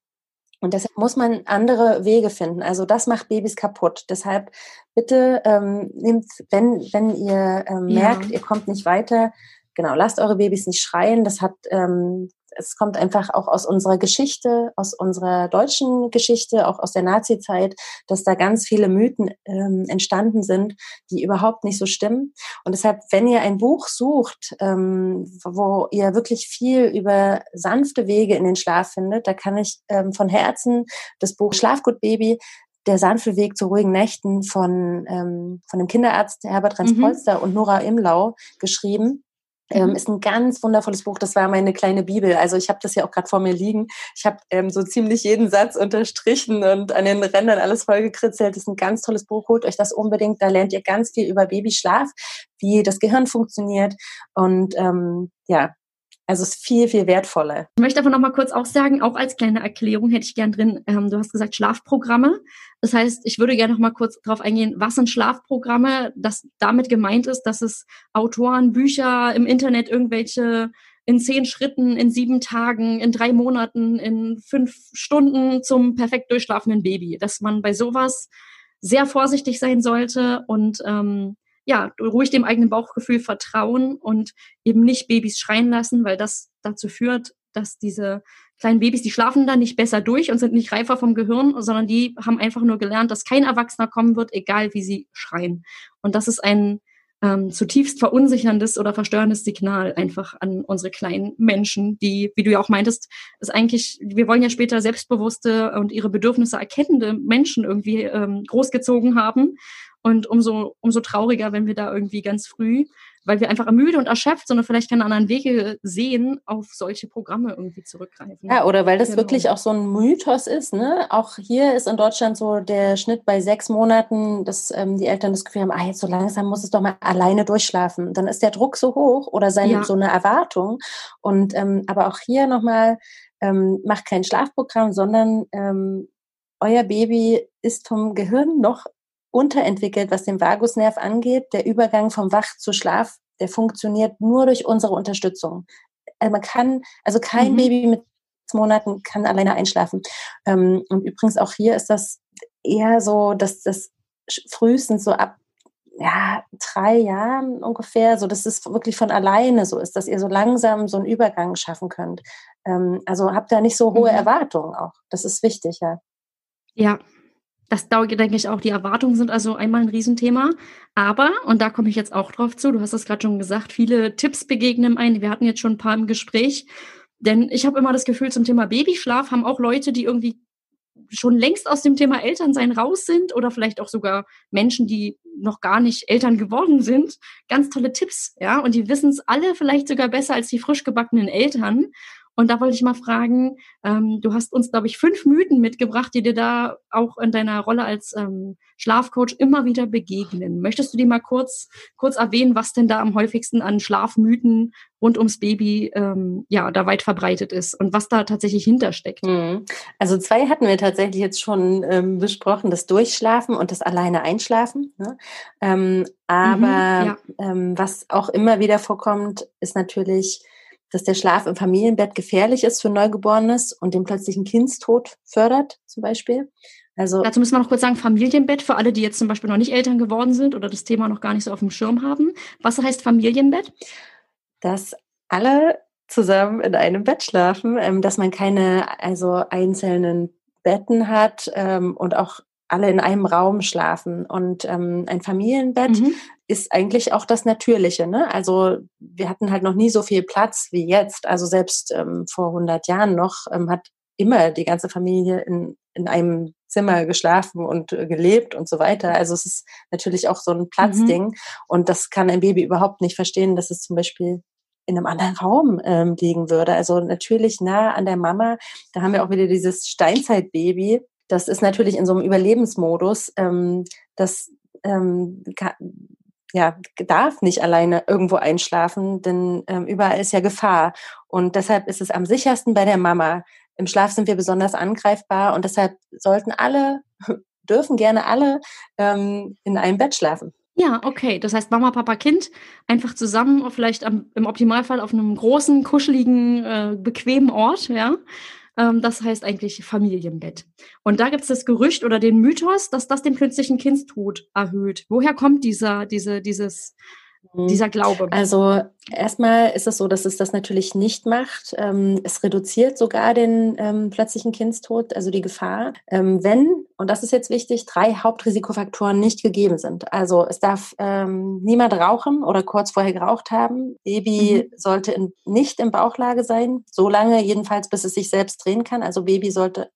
Und deshalb muss man andere Wege finden. Also das macht Babys kaputt. Deshalb bitte ähm, nehmt, wenn, wenn ihr ähm, merkt, ja. ihr kommt nicht weiter, genau, lasst eure Babys nicht schreien. Das hat ähm, es kommt einfach auch aus unserer Geschichte, aus unserer deutschen Geschichte, auch aus der Nazi-Zeit, dass da ganz viele Mythen ähm, entstanden sind, die überhaupt nicht so stimmen. Und deshalb, wenn ihr ein Buch sucht, ähm, wo ihr wirklich viel über sanfte Wege in den Schlaf findet, da kann ich ähm, von Herzen das Buch Schlafgut Baby der sanfte Weg zu ruhigen Nächten von, ähm, von dem Kinderarzt Herbert Renz-Polster mhm. und Nora Imlau geschrieben. Ähm, mhm. ist ein ganz wundervolles Buch. Das war meine kleine Bibel. Also ich habe das ja auch gerade vor mir liegen. Ich habe ähm, so ziemlich jeden Satz unterstrichen und an den Rändern alles vollgekritzelt. Das ist ein ganz tolles Buch. Holt euch das unbedingt. Da lernt ihr ganz viel über Babyschlaf, wie das Gehirn funktioniert. Und ähm, ja, also es ist viel, viel wertvoller. Ich möchte aber noch mal kurz auch sagen, auch als kleine Erklärung hätte ich gern drin, ähm, du hast gesagt Schlafprogramme. Das heißt, ich würde gerne noch mal kurz darauf eingehen, was sind Schlafprogramme? Dass damit gemeint ist, dass es Autoren, Bücher im Internet, irgendwelche in zehn Schritten, in sieben Tagen, in drei Monaten, in fünf Stunden zum perfekt durchschlafenden Baby. Dass man bei sowas sehr vorsichtig sein sollte und ähm, ja, ruhig dem eigenen Bauchgefühl vertrauen und eben nicht Babys schreien lassen, weil das dazu führt, dass diese kleinen Babys, die schlafen dann nicht besser durch und sind nicht reifer vom Gehirn, sondern die haben einfach nur gelernt, dass kein Erwachsener kommen wird, egal wie sie schreien. Und das ist ein ähm, zutiefst verunsicherndes oder verstörendes Signal einfach an unsere kleinen Menschen, die, wie du ja auch meintest, ist eigentlich, wir wollen ja später selbstbewusste und ihre Bedürfnisse erkennende Menschen irgendwie ähm, großgezogen haben. Und umso, umso trauriger, wenn wir da irgendwie ganz früh, weil wir einfach müde und erschöpft, sondern vielleicht keine anderen Wege sehen, auf solche Programme irgendwie zurückgreifen. Ja, oder weil das genau. wirklich auch so ein Mythos ist. Ne? Auch hier ist in Deutschland so der Schnitt bei sechs Monaten, dass ähm, die Eltern das Gefühl haben, ah, jetzt so langsam muss es doch mal alleine durchschlafen. Dann ist der Druck so hoch oder seine, ja. so eine Erwartung. Und ähm, aber auch hier nochmal, ähm, macht kein Schlafprogramm, sondern ähm, euer Baby ist vom Gehirn noch unterentwickelt, was den Vagusnerv angeht. Der Übergang vom Wach zu Schlaf, der funktioniert nur durch unsere Unterstützung. Also man kann, also kein mhm. Baby mit Monaten kann alleine einschlafen. Ähm, und übrigens auch hier ist das eher so, dass das frühestens so ab ja, drei Jahren ungefähr, so dass es wirklich von alleine so ist, dass ihr so langsam so einen Übergang schaffen könnt. Ähm, also habt da nicht so hohe mhm. Erwartungen auch. Das ist wichtig, ja. Ja, das denke ich auch, die Erwartungen sind also einmal ein Riesenthema. Aber, und da komme ich jetzt auch drauf zu, du hast es gerade schon gesagt, viele Tipps begegnen ein. Wir hatten jetzt schon ein paar im Gespräch. Denn ich habe immer das Gefühl, zum Thema Babyschlaf haben auch Leute, die irgendwie schon längst aus dem Thema Elternsein raus sind oder vielleicht auch sogar Menschen, die noch gar nicht Eltern geworden sind, ganz tolle Tipps, ja, und die wissen es alle vielleicht sogar besser als die frisch gebackenen Eltern. Und da wollte ich mal fragen, ähm, du hast uns, glaube ich, fünf Mythen mitgebracht, die dir da auch in deiner Rolle als ähm, Schlafcoach immer wieder begegnen. Möchtest du die mal kurz, kurz erwähnen, was denn da am häufigsten an Schlafmythen rund ums Baby ähm, ja da weit verbreitet ist und was da tatsächlich hintersteckt? Mhm. Also zwei hatten wir tatsächlich jetzt schon ähm, besprochen, das Durchschlafen und das alleine Einschlafen. Ne? Ähm, aber mhm, ja. ähm, was auch immer wieder vorkommt, ist natürlich, dass der Schlaf im Familienbett gefährlich ist für Neugeborenes und den plötzlichen Kindstod fördert, zum Beispiel. Also, Dazu müssen wir noch kurz sagen, Familienbett für alle, die jetzt zum Beispiel noch nicht Eltern geworden sind oder das Thema noch gar nicht so auf dem Schirm haben. Was heißt Familienbett? Dass alle zusammen in einem Bett schlafen, ähm, dass man keine also einzelnen Betten hat ähm, und auch alle in einem Raum schlafen. Und ähm, ein Familienbett mhm. Ist eigentlich auch das Natürliche. Ne? Also wir hatten halt noch nie so viel Platz wie jetzt. Also selbst ähm, vor 100 Jahren noch ähm, hat immer die ganze Familie in, in einem Zimmer geschlafen und äh, gelebt und so weiter. Also es ist natürlich auch so ein Platzding. Mhm. Und das kann ein Baby überhaupt nicht verstehen, dass es zum Beispiel in einem anderen Raum ähm, liegen würde. Also natürlich nah an der Mama. Da haben wir auch wieder dieses Steinzeitbaby, das ist natürlich in so einem Überlebensmodus. Ähm, das ähm, kann, ja, darf nicht alleine irgendwo einschlafen, denn ähm, überall ist ja Gefahr. Und deshalb ist es am sichersten bei der Mama. Im Schlaf sind wir besonders angreifbar und deshalb sollten alle, dürfen gerne alle ähm, in einem Bett schlafen. Ja, okay. Das heißt, Mama, Papa, Kind einfach zusammen, vielleicht am, im Optimalfall auf einem großen, kuscheligen, äh, bequemen Ort, ja. Ähm, das heißt eigentlich Familienbett. Und da gibt es das Gerücht oder den Mythos, dass das den künstlichen Kindstod erhöht. Woher kommt dieser, diese, dieses. Dieser Glaube? Also erstmal ist es so, dass es das natürlich nicht macht. Ähm, es reduziert sogar den ähm, plötzlichen Kindstod, also die Gefahr, ähm, wenn, und das ist jetzt wichtig, drei Hauptrisikofaktoren nicht gegeben sind. Also es darf ähm, niemand rauchen oder kurz vorher geraucht haben. Baby mhm. sollte in, nicht in Bauchlage sein, so lange jedenfalls, bis es sich selbst drehen kann. Also Baby sollte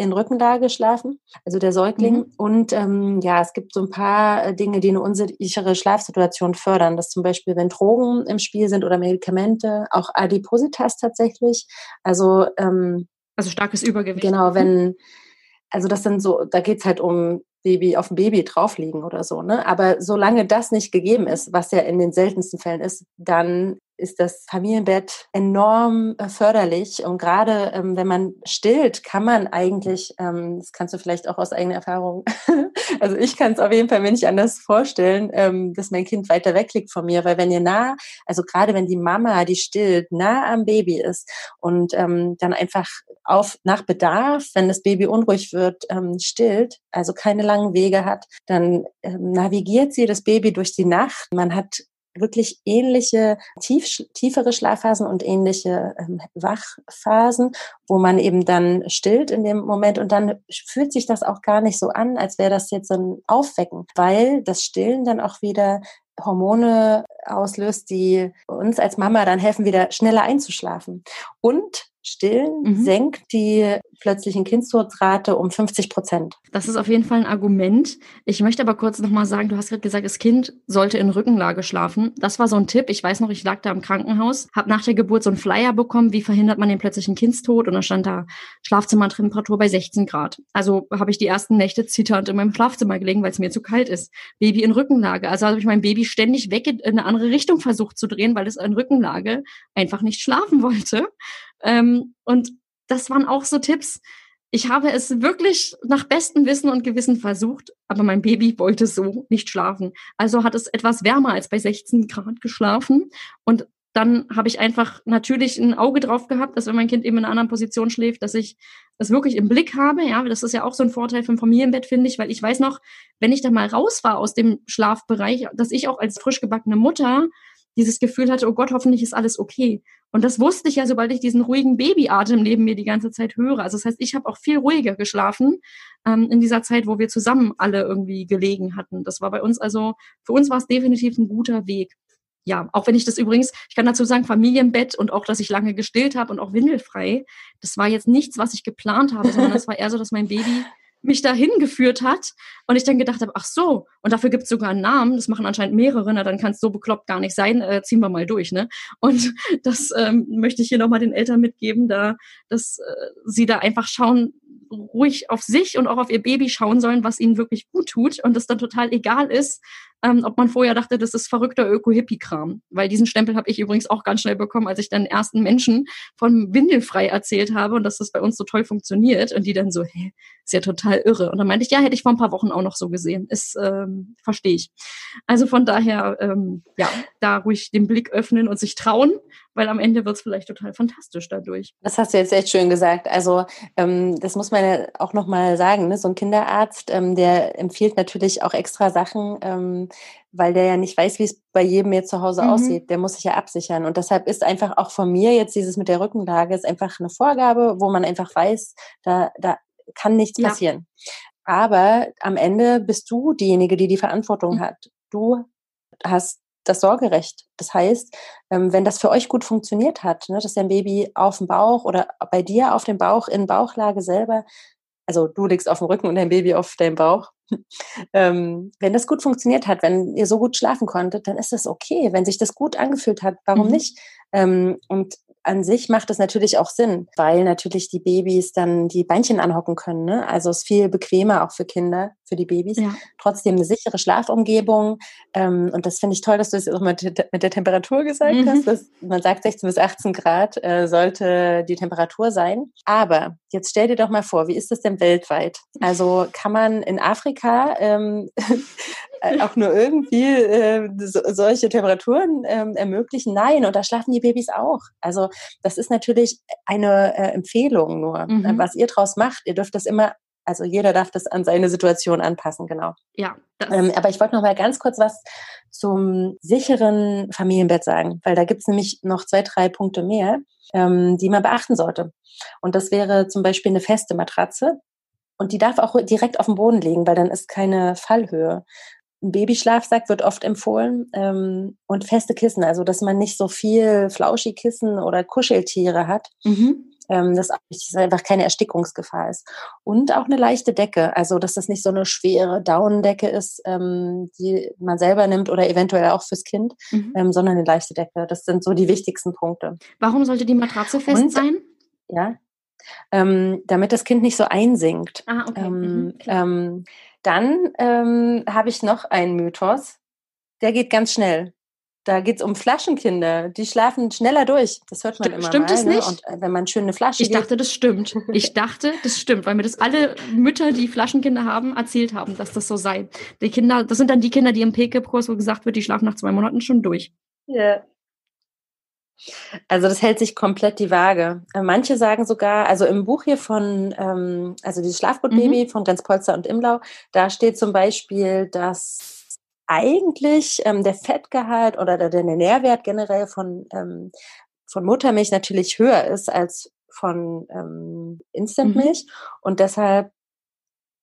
in Rückenlage schlafen, also der Säugling. Mhm. Und ähm, ja, es gibt so ein paar äh, Dinge, die eine unsichere Schlafsituation fördern. Das zum Beispiel, wenn Drogen im Spiel sind oder Medikamente, auch Adipositas tatsächlich. Also ähm, also starkes Übergewicht. Genau, wenn also das sind so, da geht's halt um Baby auf dem Baby drauf liegen oder so, ne? Aber solange das nicht gegeben ist, was ja in den seltensten Fällen ist, dann ist das Familienbett enorm äh, förderlich. Und gerade ähm, wenn man stillt, kann man eigentlich, ähm, das kannst du vielleicht auch aus eigener Erfahrung, also ich kann es auf jeden Fall mir nicht anders vorstellen, ähm, dass mein Kind weiter weg liegt von mir, weil wenn ihr nah, also gerade wenn die Mama, die stillt, nah am Baby ist und ähm, dann einfach auf nach Bedarf, wenn das Baby unruhig wird, ähm, stillt, also keine langen Wege hat, dann ähm, navigiert sie das Baby durch die Nacht. Man hat wirklich ähnliche tief, tiefere Schlafphasen und ähnliche ähm, Wachphasen, wo man eben dann stillt in dem Moment und dann fühlt sich das auch gar nicht so an, als wäre das jetzt ein Aufwecken, weil das Stillen dann auch wieder Hormone auslöst, die uns als Mama dann helfen, wieder schneller einzuschlafen. Und Stillen mhm. senkt die plötzlichen Kindstodrate um 50 Prozent. Das ist auf jeden Fall ein Argument. Ich möchte aber kurz nochmal sagen, du hast gerade gesagt, das Kind sollte in Rückenlage schlafen. Das war so ein Tipp. Ich weiß noch, ich lag da im Krankenhaus, habe nach der Geburt so einen Flyer bekommen, wie verhindert man den plötzlichen Kindstod und da stand da Schlafzimmertemperatur bei 16 Grad. Also habe ich die ersten Nächte zitternd in meinem Schlafzimmer gelegen, weil es mir zu kalt ist. Baby in Rückenlage. Also habe ich mein Baby ständig weg in eine andere Richtung versucht zu drehen, weil es in Rückenlage einfach nicht schlafen wollte. Ähm, und das waren auch so Tipps. Ich habe es wirklich nach bestem Wissen und Gewissen versucht, aber mein Baby wollte so nicht schlafen. Also hat es etwas wärmer als bei 16 Grad geschlafen. Und dann habe ich einfach natürlich ein Auge drauf gehabt, dass wenn mein Kind eben in einer anderen Position schläft, dass ich das wirklich im Blick habe. Ja, das ist ja auch so ein Vorteil vom Familienbett, finde ich, weil ich weiß noch, wenn ich da mal raus war aus dem Schlafbereich, dass ich auch als frisch gebackene Mutter dieses Gefühl hatte, oh Gott, hoffentlich ist alles okay. Und das wusste ich ja, sobald ich diesen ruhigen Babyatem neben mir die ganze Zeit höre. Also das heißt, ich habe auch viel ruhiger geschlafen ähm, in dieser Zeit, wo wir zusammen alle irgendwie gelegen hatten. Das war bei uns also, für uns war es definitiv ein guter Weg. Ja, auch wenn ich das übrigens, ich kann dazu sagen, Familienbett und auch, dass ich lange gestillt habe und auch windelfrei, das war jetzt nichts, was ich geplant habe, sondern das war eher so, dass mein Baby mich dahin geführt hat und ich dann gedacht habe, ach so, und dafür gibt es sogar einen Namen, das machen anscheinend mehrere, na, dann kann es so bekloppt gar nicht sein, äh, ziehen wir mal durch, ne? Und das ähm, möchte ich hier nochmal den Eltern mitgeben, da, dass äh, sie da einfach schauen, ruhig auf sich und auch auf ihr Baby schauen sollen, was ihnen wirklich gut tut und es dann total egal ist, ähm, ob man vorher dachte, das ist verrückter Öko-Hippie-Kram. Weil diesen Stempel habe ich übrigens auch ganz schnell bekommen, als ich dann ersten Menschen von Windelfrei erzählt habe und dass das bei uns so toll funktioniert. Und die dann so, hä, ist ja total irre. Und dann meinte ich, ja, hätte ich vor ein paar Wochen auch noch so gesehen. Ist, ähm, verstehe ich. Also von daher, ähm, ja, da ruhig den Blick öffnen und sich trauen, weil am Ende wird es vielleicht total fantastisch dadurch. Das hast du jetzt echt schön gesagt. Also ähm, das muss man ja auch nochmal sagen. Ne? So ein Kinderarzt, ähm, der empfiehlt natürlich auch extra Sachen, ähm, weil der ja nicht weiß, wie es bei jedem jetzt zu Hause mhm. aussieht. Der muss sich ja absichern. Und deshalb ist einfach auch von mir jetzt dieses mit der Rückenlage ist einfach eine Vorgabe, wo man einfach weiß, da, da kann nichts ja. passieren. Aber am Ende bist du diejenige, die die Verantwortung mhm. hat. Du hast das Sorgerecht. Das heißt, ähm, wenn das für euch gut funktioniert hat, ne, dass dein Baby auf dem Bauch oder bei dir auf dem Bauch in Bauchlage selber, also du liegst auf dem Rücken und dein Baby auf deinem Bauch, ähm, wenn das gut funktioniert hat, wenn ihr so gut schlafen konntet, dann ist das okay. Wenn sich das gut angefühlt hat, warum mhm. nicht? Ähm, und an sich macht es natürlich auch Sinn, weil natürlich die Babys dann die Beinchen anhocken können. Ne? Also es ist viel bequemer auch für Kinder, für die Babys. Ja. Trotzdem eine sichere Schlafumgebung. Ähm, und das finde ich toll, dass du es auch mit, mit der Temperatur gesagt mhm. hast. Dass man sagt, 16 bis 18 Grad äh, sollte die Temperatur sein. Aber jetzt stell dir doch mal vor, wie ist das denn weltweit? Also kann man in Afrika ähm, äh, auch nur irgendwie äh, so, solche Temperaturen ähm, ermöglichen? Nein, und da schlafen die Babys auch. Also das ist natürlich eine äh, Empfehlung nur. Äh, mhm. Was ihr draus macht, ihr dürft das immer also jeder darf das an seine Situation anpassen, genau. Ja. Ähm, aber ich wollte noch mal ganz kurz was zum sicheren Familienbett sagen, weil da gibt es nämlich noch zwei, drei Punkte mehr, ähm, die man beachten sollte. Und das wäre zum Beispiel eine feste Matratze. Und die darf auch direkt auf dem Boden liegen, weil dann ist keine Fallhöhe ein Babyschlafsack wird oft empfohlen ähm, und feste Kissen, also dass man nicht so viel Flauschikissen oder Kuscheltiere hat. Mhm. Ähm, dass, einfach keine Erstickungsgefahr ist. Und auch eine leichte Decke, also dass das nicht so eine schwere Daunendecke ist, ähm, die man selber nimmt oder eventuell auch fürs Kind, mhm. ähm, sondern eine leichte Decke. Das sind so die wichtigsten Punkte. Warum sollte die Matratze fest und, sein? Ja, ähm, damit das Kind nicht so einsinkt. Ah, okay. Ähm, mhm, dann ähm, habe ich noch einen Mythos, der geht ganz schnell. Da geht es um Flaschenkinder. Die schlafen schneller durch. Das hört man St immer stimmt mal. es nicht? Ne? Und äh, wenn man schöne Flasche Ich geht, dachte, das stimmt. Ich dachte, das stimmt, weil mir das alle Mütter, die Flaschenkinder haben, erzählt haben, dass das so sei. Die Kinder, das sind dann die Kinder, die im PKIP-Kurs, wo gesagt wird, die schlafen nach zwei Monaten schon durch. Ja, also das hält sich komplett die Waage. Äh, manche sagen sogar, also im Buch hier von, ähm, also dieses Schlafbrotbaby mhm. von Renz Polster und Imlau, da steht zum Beispiel, dass eigentlich ähm, der Fettgehalt oder der, der Nährwert generell von, ähm, von Muttermilch natürlich höher ist als von ähm, Instantmilch mhm. und deshalb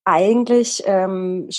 eigentlich ähm,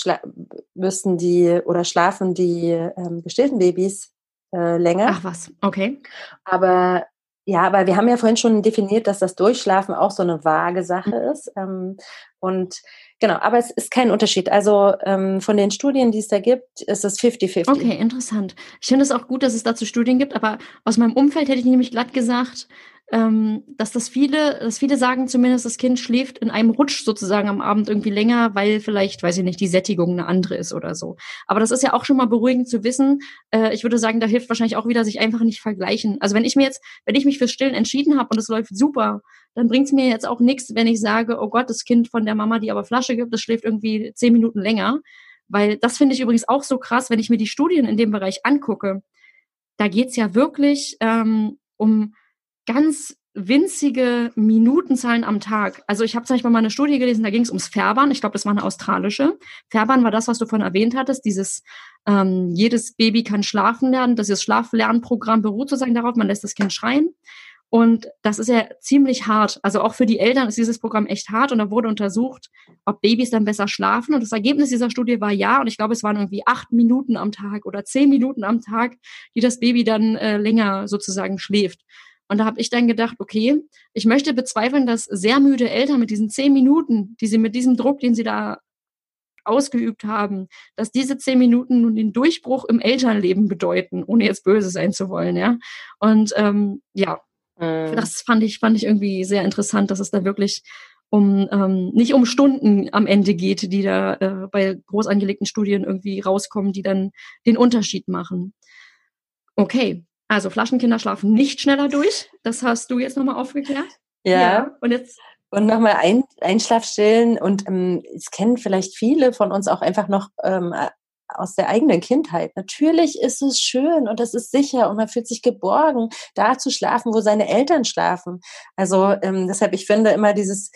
müssen die oder schlafen die ähm, gestillten Babys äh, länger. Ach was, okay. Aber ja, aber wir haben ja vorhin schon definiert, dass das Durchschlafen auch so eine vage Sache mhm. ist. Ähm, und genau, aber es ist kein Unterschied. Also ähm, von den Studien, die es da gibt, ist es 50-50. Okay, interessant. Ich finde es auch gut, dass es dazu Studien gibt, aber aus meinem Umfeld hätte ich nämlich glatt gesagt, ähm, dass das viele, dass viele sagen zumindest, das Kind schläft in einem Rutsch sozusagen am Abend irgendwie länger, weil vielleicht, weiß ich nicht, die Sättigung eine andere ist oder so. Aber das ist ja auch schon mal beruhigend zu wissen. Äh, ich würde sagen, da hilft wahrscheinlich auch wieder, sich einfach nicht vergleichen. Also wenn ich mir jetzt, wenn ich mich fürs Stillen entschieden habe und es läuft super, dann bringt es mir jetzt auch nichts, wenn ich sage, oh Gott, das Kind von der Mama, die aber Flasche gibt, das schläft irgendwie zehn Minuten länger. Weil das finde ich übrigens auch so krass, wenn ich mir die Studien in dem Bereich angucke. Da geht's ja wirklich ähm, um ganz winzige Minutenzahlen am Tag. Also ich habe zum Beispiel mal eine Studie gelesen, da ging es ums Färbern. Ich glaube, das war eine australische. Färbern war das, was du vorhin erwähnt hattest, dieses ähm, jedes Baby kann schlafen lernen. Das ist Schlaflernprogramm beruht sozusagen darauf, man lässt das Kind schreien. Und das ist ja ziemlich hart. Also auch für die Eltern ist dieses Programm echt hart. Und da wurde untersucht, ob Babys dann besser schlafen. Und das Ergebnis dieser Studie war ja. Und ich glaube, es waren irgendwie acht Minuten am Tag oder zehn Minuten am Tag, die das Baby dann äh, länger sozusagen schläft. Und da habe ich dann gedacht, okay, ich möchte bezweifeln, dass sehr müde Eltern mit diesen zehn Minuten, die sie mit diesem Druck, den sie da ausgeübt haben, dass diese zehn Minuten nun den Durchbruch im Elternleben bedeuten, ohne jetzt böse sein zu wollen, ja. Und ähm, ja, mhm. das fand ich, fand ich irgendwie sehr interessant, dass es da wirklich um ähm, nicht um Stunden am Ende geht, die da äh, bei groß angelegten Studien irgendwie rauskommen, die dann den Unterschied machen. Okay, also Flaschenkinder schlafen nicht schneller durch. Das hast du jetzt nochmal aufgeklärt. Ja. ja. Und jetzt und nochmal ein, Einschlafstillen und ähm, es kennen vielleicht viele von uns auch einfach noch ähm, aus der eigenen Kindheit. Natürlich ist es schön und es ist sicher und man fühlt sich geborgen, da zu schlafen, wo seine Eltern schlafen. Also ähm, deshalb, ich finde immer dieses,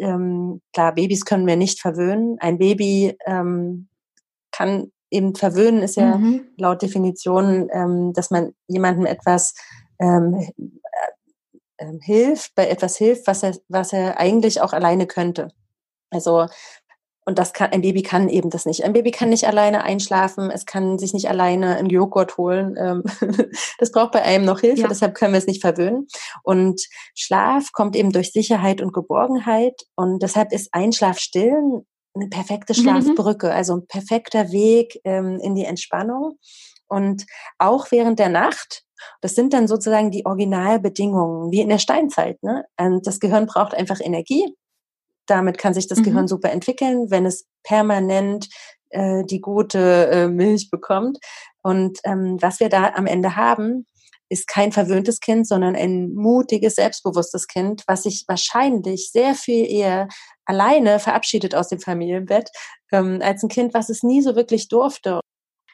ähm, klar, Babys können wir nicht verwöhnen. Ein Baby ähm, kann eben verwöhnen, ist ja mhm. laut Definition, ähm, dass man jemandem etwas ähm, ähm, hilft, bei etwas hilft, was er, was er eigentlich auch alleine könnte. Also, und das kann, ein Baby kann eben das nicht. Ein Baby kann nicht alleine einschlafen, es kann sich nicht alleine einen Joghurt holen. Ähm, das braucht bei einem noch Hilfe, ja. deshalb können wir es nicht verwöhnen. Und Schlaf kommt eben durch Sicherheit und Geborgenheit. Und deshalb ist Einschlafstillen eine perfekte mhm. Schlafbrücke, mhm. also ein perfekter Weg ähm, in die Entspannung. Und auch während der Nacht das sind dann sozusagen die Originalbedingungen, wie in der Steinzeit. Ne? Und das Gehirn braucht einfach Energie. Damit kann sich das mhm. Gehirn super entwickeln, wenn es permanent äh, die gute äh, Milch bekommt. Und ähm, was wir da am Ende haben, ist kein verwöhntes Kind, sondern ein mutiges, selbstbewusstes Kind, was sich wahrscheinlich sehr viel eher alleine verabschiedet aus dem Familienbett, ähm, als ein Kind, was es nie so wirklich durfte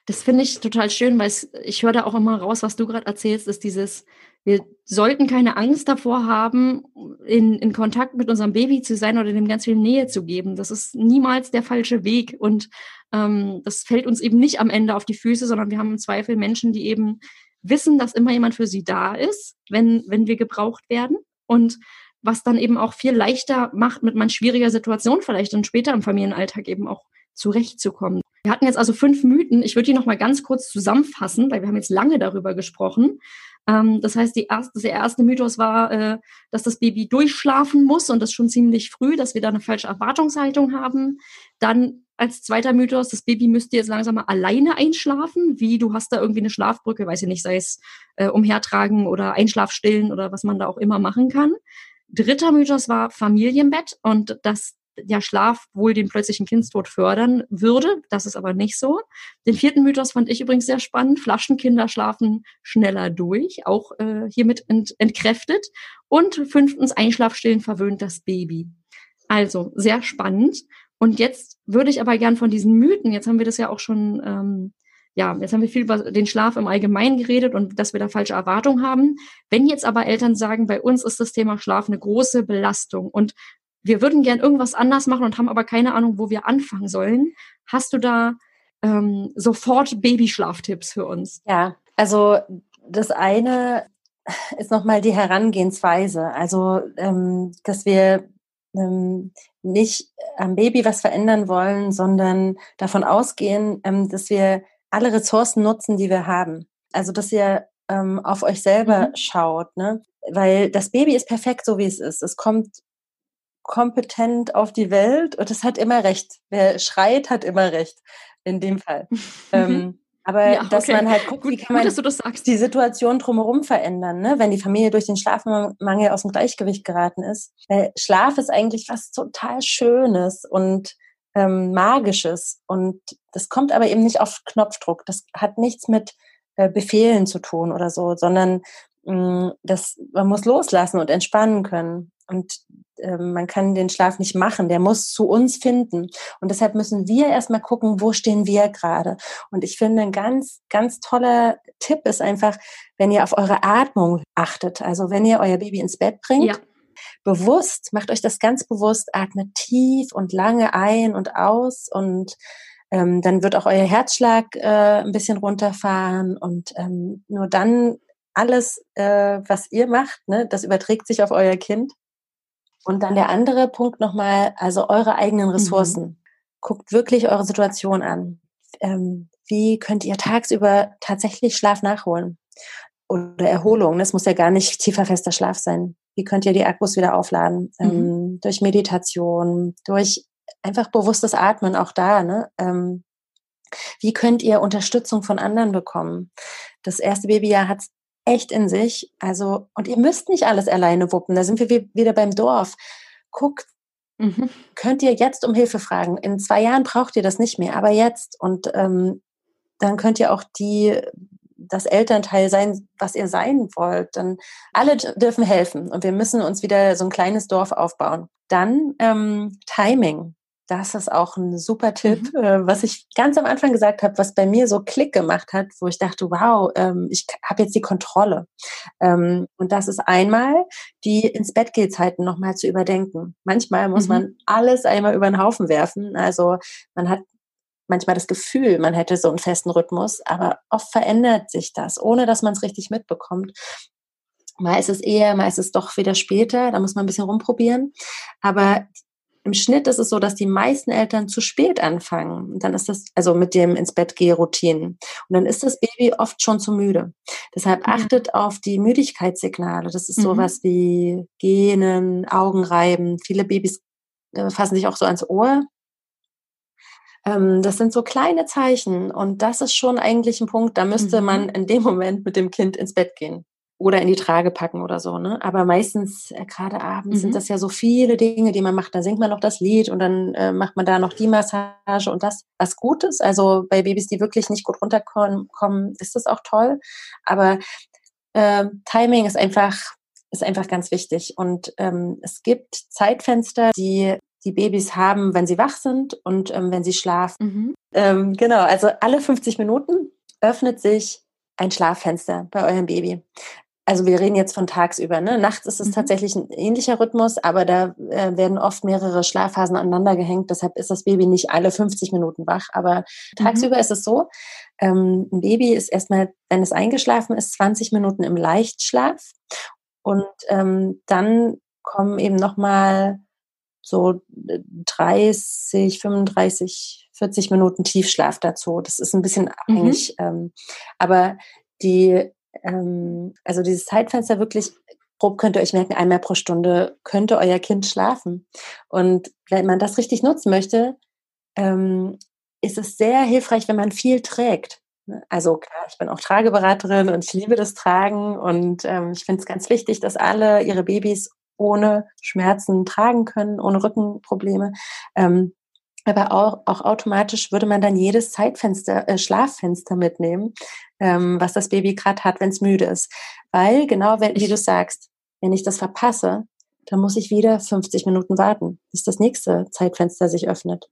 das finde ich total schön, weil ich höre da auch immer raus, was du gerade erzählst, ist dieses, wir sollten keine Angst davor haben, in, in Kontakt mit unserem Baby zu sein oder dem ganz viel Nähe zu geben. Das ist niemals der falsche Weg und ähm, das fällt uns eben nicht am Ende auf die Füße, sondern wir haben im Zweifel Menschen, die eben wissen, dass immer jemand für sie da ist, wenn, wenn wir gebraucht werden und was dann eben auch viel leichter macht, mit man schwieriger Situation vielleicht dann später im Familienalltag eben auch zurechtzukommen. Wir hatten jetzt also fünf Mythen. Ich würde die noch mal ganz kurz zusammenfassen, weil wir haben jetzt lange darüber gesprochen. Ähm, das heißt, die erste, der erste Mythos war, äh, dass das Baby durchschlafen muss und das schon ziemlich früh, dass wir da eine falsche Erwartungshaltung haben. Dann als zweiter Mythos, das Baby müsste jetzt langsam mal alleine einschlafen, wie du hast da irgendwie eine Schlafbrücke, weiß ich nicht, sei es äh, umhertragen oder Einschlafstillen oder was man da auch immer machen kann. Dritter Mythos war Familienbett und dass der Schlaf wohl den plötzlichen Kindstod fördern würde. Das ist aber nicht so. Den vierten Mythos fand ich übrigens sehr spannend. Flaschenkinder schlafen schneller durch, auch äh, hiermit ent entkräftet. Und fünftens, Einschlafstillen verwöhnt das Baby. Also sehr spannend. Und jetzt würde ich aber gern von diesen Mythen, jetzt haben wir das ja auch schon, ähm, ja, jetzt haben wir viel über den Schlaf im Allgemeinen geredet und dass wir da falsche Erwartungen haben. Wenn jetzt aber Eltern sagen, bei uns ist das Thema Schlaf eine große Belastung und wir würden gern irgendwas anders machen und haben aber keine Ahnung, wo wir anfangen sollen. Hast du da ähm, sofort Babyschlaftipps für uns? Ja, also das eine ist nochmal die Herangehensweise. Also, ähm, dass wir ähm, nicht am Baby was verändern wollen, sondern davon ausgehen, ähm, dass wir alle Ressourcen nutzen, die wir haben. Also, dass ihr ähm, auf euch selber mhm. schaut, ne? Weil das Baby ist perfekt, so wie es ist. Es kommt kompetent auf die Welt und es hat immer recht. Wer schreit, hat immer recht. In dem Fall. ähm, aber ja, dass man halt guckt, wie kann man Gut, die Situation drumherum verändern, ne? wenn die Familie durch den Schlafmangel aus dem Gleichgewicht geraten ist. Weil Schlaf ist eigentlich was total Schönes und ähm, Magisches. Und das kommt aber eben nicht auf Knopfdruck. Das hat nichts mit äh, Befehlen zu tun oder so, sondern mh, mm, das, man muss loslassen und entspannen können. Und äh, man kann den Schlaf nicht machen, der muss zu uns finden. Und deshalb müssen wir erstmal gucken, wo stehen wir gerade. Und ich finde, ein ganz, ganz toller Tipp ist einfach, wenn ihr auf eure Atmung achtet. Also wenn ihr euer Baby ins Bett bringt, ja. Bewusst, macht euch das ganz bewusst, atmet tief und lange ein und aus und ähm, dann wird auch euer Herzschlag äh, ein bisschen runterfahren und ähm, nur dann alles, äh, was ihr macht, ne, das überträgt sich auf euer Kind. Und dann der andere Punkt nochmal, also eure eigenen Ressourcen. Mhm. Guckt wirklich eure Situation an. Ähm, wie könnt ihr tagsüber tatsächlich Schlaf nachholen? oder Erholung. Das muss ja gar nicht tiefer fester Schlaf sein. Wie könnt ihr die Akkus wieder aufladen? Mhm. Ähm, durch Meditation, durch einfach bewusstes Atmen, auch da. Ne? Ähm, wie könnt ihr Unterstützung von anderen bekommen? Das erste Babyjahr hat es echt in sich. Also, und ihr müsst nicht alles alleine wuppen. Da sind wir wieder beim Dorf. Guckt, mhm. könnt ihr jetzt um Hilfe fragen. In zwei Jahren braucht ihr das nicht mehr, aber jetzt. Und ähm, dann könnt ihr auch die das Elternteil sein, was ihr sein wollt. Dann alle dürfen helfen und wir müssen uns wieder so ein kleines Dorf aufbauen. Dann ähm, Timing. Das ist auch ein super Tipp, mhm. äh, was ich ganz am Anfang gesagt habe, was bei mir so Klick gemacht hat, wo ich dachte, wow, ähm, ich habe jetzt die Kontrolle. Ähm, und das ist einmal die ins Bett Zeiten nochmal zu überdenken. Manchmal muss mhm. man alles einmal über den Haufen werfen. Also man hat manchmal das Gefühl, man hätte so einen festen Rhythmus, aber oft verändert sich das, ohne dass man es richtig mitbekommt. Mal ist es eher, mal ist es doch wieder später, da muss man ein bisschen rumprobieren. Aber im Schnitt ist es so, dass die meisten Eltern zu spät anfangen. Und dann ist das, also mit dem ins Bett gehen Routinen. Und dann ist das Baby oft schon zu müde. Deshalb mhm. achtet auf die Müdigkeitssignale. Das ist mhm. sowas wie Gähnen, Augenreiben. Viele Babys äh, fassen sich auch so ans Ohr. Ähm, das sind so kleine Zeichen. Und das ist schon eigentlich ein Punkt, da müsste mhm. man in dem Moment mit dem Kind ins Bett gehen oder in die Trage packen oder so. Ne? Aber meistens, äh, gerade abends, mhm. sind das ja so viele Dinge, die man macht. Da singt man noch das Lied und dann äh, macht man da noch die Massage und das, was gut ist. Also bei Babys, die wirklich nicht gut runterkommen, ist das auch toll. Aber äh, Timing ist einfach ist einfach ganz wichtig. Und ähm, es gibt Zeitfenster, die die Babys haben, wenn sie wach sind und ähm, wenn sie schlafen. Mhm. Ähm, genau, also alle 50 Minuten öffnet sich ein Schlaffenster bei eurem Baby also wir reden jetzt von tagsüber. Ne? Nachts ist es mhm. tatsächlich ein ähnlicher Rhythmus, aber da äh, werden oft mehrere Schlafphasen aneinander gehängt. Deshalb ist das Baby nicht alle 50 Minuten wach. Aber mhm. tagsüber ist es so, ähm, ein Baby ist erstmal, wenn es eingeschlafen ist, 20 Minuten im Leichtschlaf. Und ähm, dann kommen eben nochmal so 30, 35, 40 Minuten Tiefschlaf dazu. Das ist ein bisschen mhm. abhängig. Mhm. Ähm, aber die ähm, also dieses Zeitfenster wirklich grob könnt ihr euch merken, einmal pro Stunde könnte euer Kind schlafen. Und wenn man das richtig nutzen möchte, ähm, ist es sehr hilfreich, wenn man viel trägt. Ne? Also klar, ich bin auch Trageberaterin und ich liebe das Tragen und ähm, ich finde es ganz wichtig, dass alle ihre Babys ohne Schmerzen tragen können, ohne Rückenprobleme. Ähm, aber auch, auch automatisch würde man dann jedes Zeitfenster, äh, Schlaffenster mitnehmen, ähm, was das Baby gerade hat, wenn es müde ist. Weil, genau wenn, wie du sagst, wenn ich das verpasse, dann muss ich wieder 50 Minuten warten, bis das nächste Zeitfenster sich öffnet.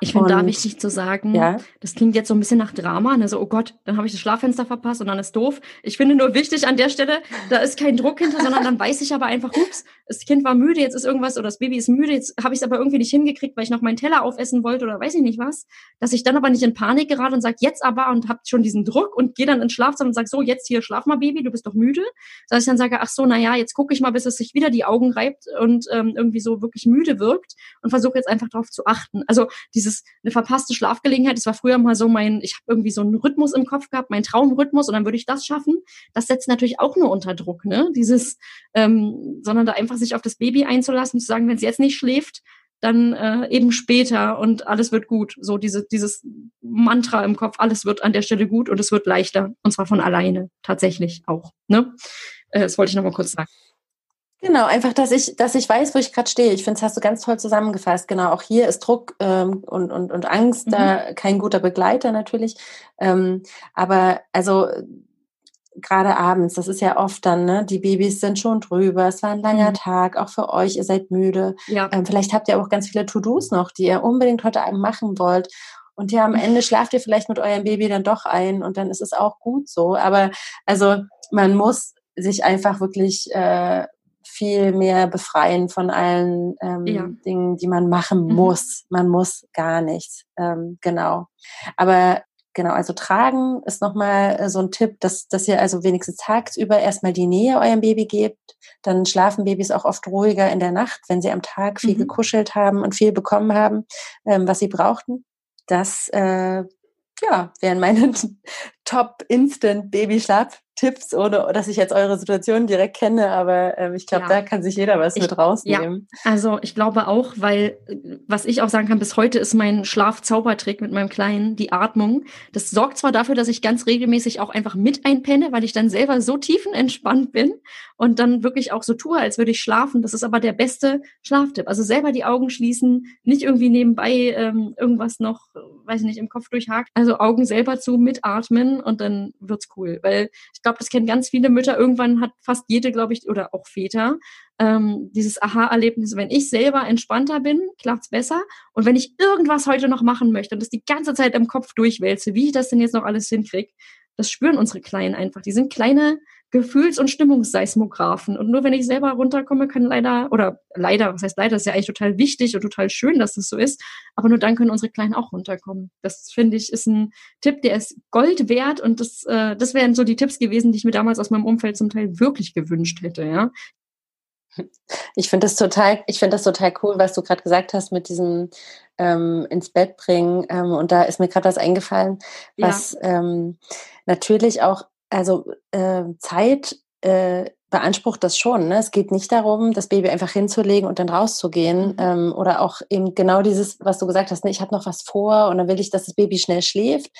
Ich finde da wichtig zu sagen, ja? das klingt jetzt so ein bisschen nach Drama, ne? so, oh Gott, dann habe ich das Schlaffenster verpasst und dann ist doof. Ich finde nur wichtig an der Stelle, da ist kein Druck hinter, sondern dann weiß ich aber einfach, ups, das Kind war müde, jetzt ist irgendwas oder das Baby ist müde, jetzt habe ich es aber irgendwie nicht hingekriegt, weil ich noch meinen Teller aufessen wollte oder weiß ich nicht was, dass ich dann aber nicht in Panik gerate und sage, jetzt aber und habe schon diesen Druck und gehe dann ins Schlafzimmer und sage, so, jetzt hier, schlaf mal, Baby, du bist doch müde. Dass ich dann sage, ach so, na ja, jetzt gucke ich mal, bis es sich wieder die Augen reibt und ähm, irgendwie so wirklich müde wirkt und versuche jetzt einfach darauf zu achten. Also dieses, eine verpasste Schlafgelegenheit, das war früher mal so mein, ich habe irgendwie so einen Rhythmus im Kopf gehabt, mein Traumrhythmus und dann würde ich das schaffen. Das setzt natürlich auch nur unter Druck, ne? Dieses, ähm, sondern da einfach sich auf das Baby einzulassen, zu sagen, wenn es jetzt nicht schläft, dann äh, eben später und alles wird gut. So diese, dieses Mantra im Kopf, alles wird an der Stelle gut und es wird leichter. Und zwar von alleine, tatsächlich auch. Ne? Äh, das wollte ich nochmal kurz sagen. Genau, einfach, dass ich, dass ich weiß, wo ich gerade stehe. Ich finde, das hast du ganz toll zusammengefasst. Genau, auch hier ist Druck ähm, und, und, und Angst mhm. da kein guter Begleiter natürlich. Ähm, aber also gerade abends, das ist ja oft dann, ne, die Babys sind schon drüber, es war ein langer mhm. Tag, auch für euch, ihr seid müde. Ja. Ähm, vielleicht habt ihr auch ganz viele To-Dos noch, die ihr unbedingt heute Abend machen wollt. Und ja, am Ende schlaft ihr vielleicht mit eurem Baby dann doch ein und dann ist es auch gut so. Aber also man muss sich einfach wirklich äh, viel mehr befreien von allen ähm, ja. Dingen, die man machen mhm. muss. Man muss gar nichts. Ähm, genau. Aber Genau, also tragen ist nochmal äh, so ein Tipp, dass, dass ihr also wenigstens tagsüber erstmal die Nähe eurem Baby gebt. Dann schlafen Babys auch oft ruhiger in der Nacht, wenn sie am Tag viel mhm. gekuschelt haben und viel bekommen haben, ähm, was sie brauchten. Das äh, ja, wären meine Top Instant Babyschlaf Tipps, ohne dass ich jetzt eure Situation direkt kenne, aber ähm, ich glaube, ja. da kann sich jeder was ich, mit rausnehmen. Ja. Also ich glaube auch, weil was ich auch sagen kann, bis heute ist mein Schlafzaubertrick mit meinem Kleinen die Atmung. Das sorgt zwar dafür, dass ich ganz regelmäßig auch einfach mit einpenne, weil ich dann selber so tiefenentspannt bin und dann wirklich auch so tue, als würde ich schlafen. Das ist aber der beste Schlaftipp. Also selber die Augen schließen, nicht irgendwie nebenbei ähm, irgendwas noch, weiß ich nicht, im Kopf durchhakt. Also Augen selber zu, mitatmen und dann wird's cool. Weil ich glaube, das kennen ganz viele Mütter. Irgendwann hat fast jede, glaube ich, oder auch Väter, ähm, dieses Aha-Erlebnis, wenn ich selber entspannter bin, klappt's besser. Und wenn ich irgendwas heute noch machen möchte und das die ganze Zeit im Kopf durchwälze, wie ich das denn jetzt noch alles hinkriege, das spüren unsere Kleinen einfach. Die sind kleine Gefühls- und Stimmungsseismographen. Und nur wenn ich selber runterkomme, kann leider, oder leider, was heißt leider, ist ja eigentlich total wichtig und total schön, dass das so ist, aber nur dann können unsere Kleinen auch runterkommen. Das finde ich ist ein Tipp, der ist Gold wert und das, äh, das wären so die Tipps gewesen, die ich mir damals aus meinem Umfeld zum Teil wirklich gewünscht hätte, ja. Ich finde das total, ich finde das total cool, was du gerade gesagt hast mit diesem ähm, ins Bett bringen. Ähm, und da ist mir gerade was eingefallen, was ja. ähm, natürlich auch, also äh, Zeit äh, beansprucht das schon. Ne? Es geht nicht darum, das Baby einfach hinzulegen und dann rauszugehen. Mhm. Ähm, oder auch eben genau dieses, was du gesagt hast, ne? ich habe noch was vor und dann will ich, dass das Baby schnell schläft,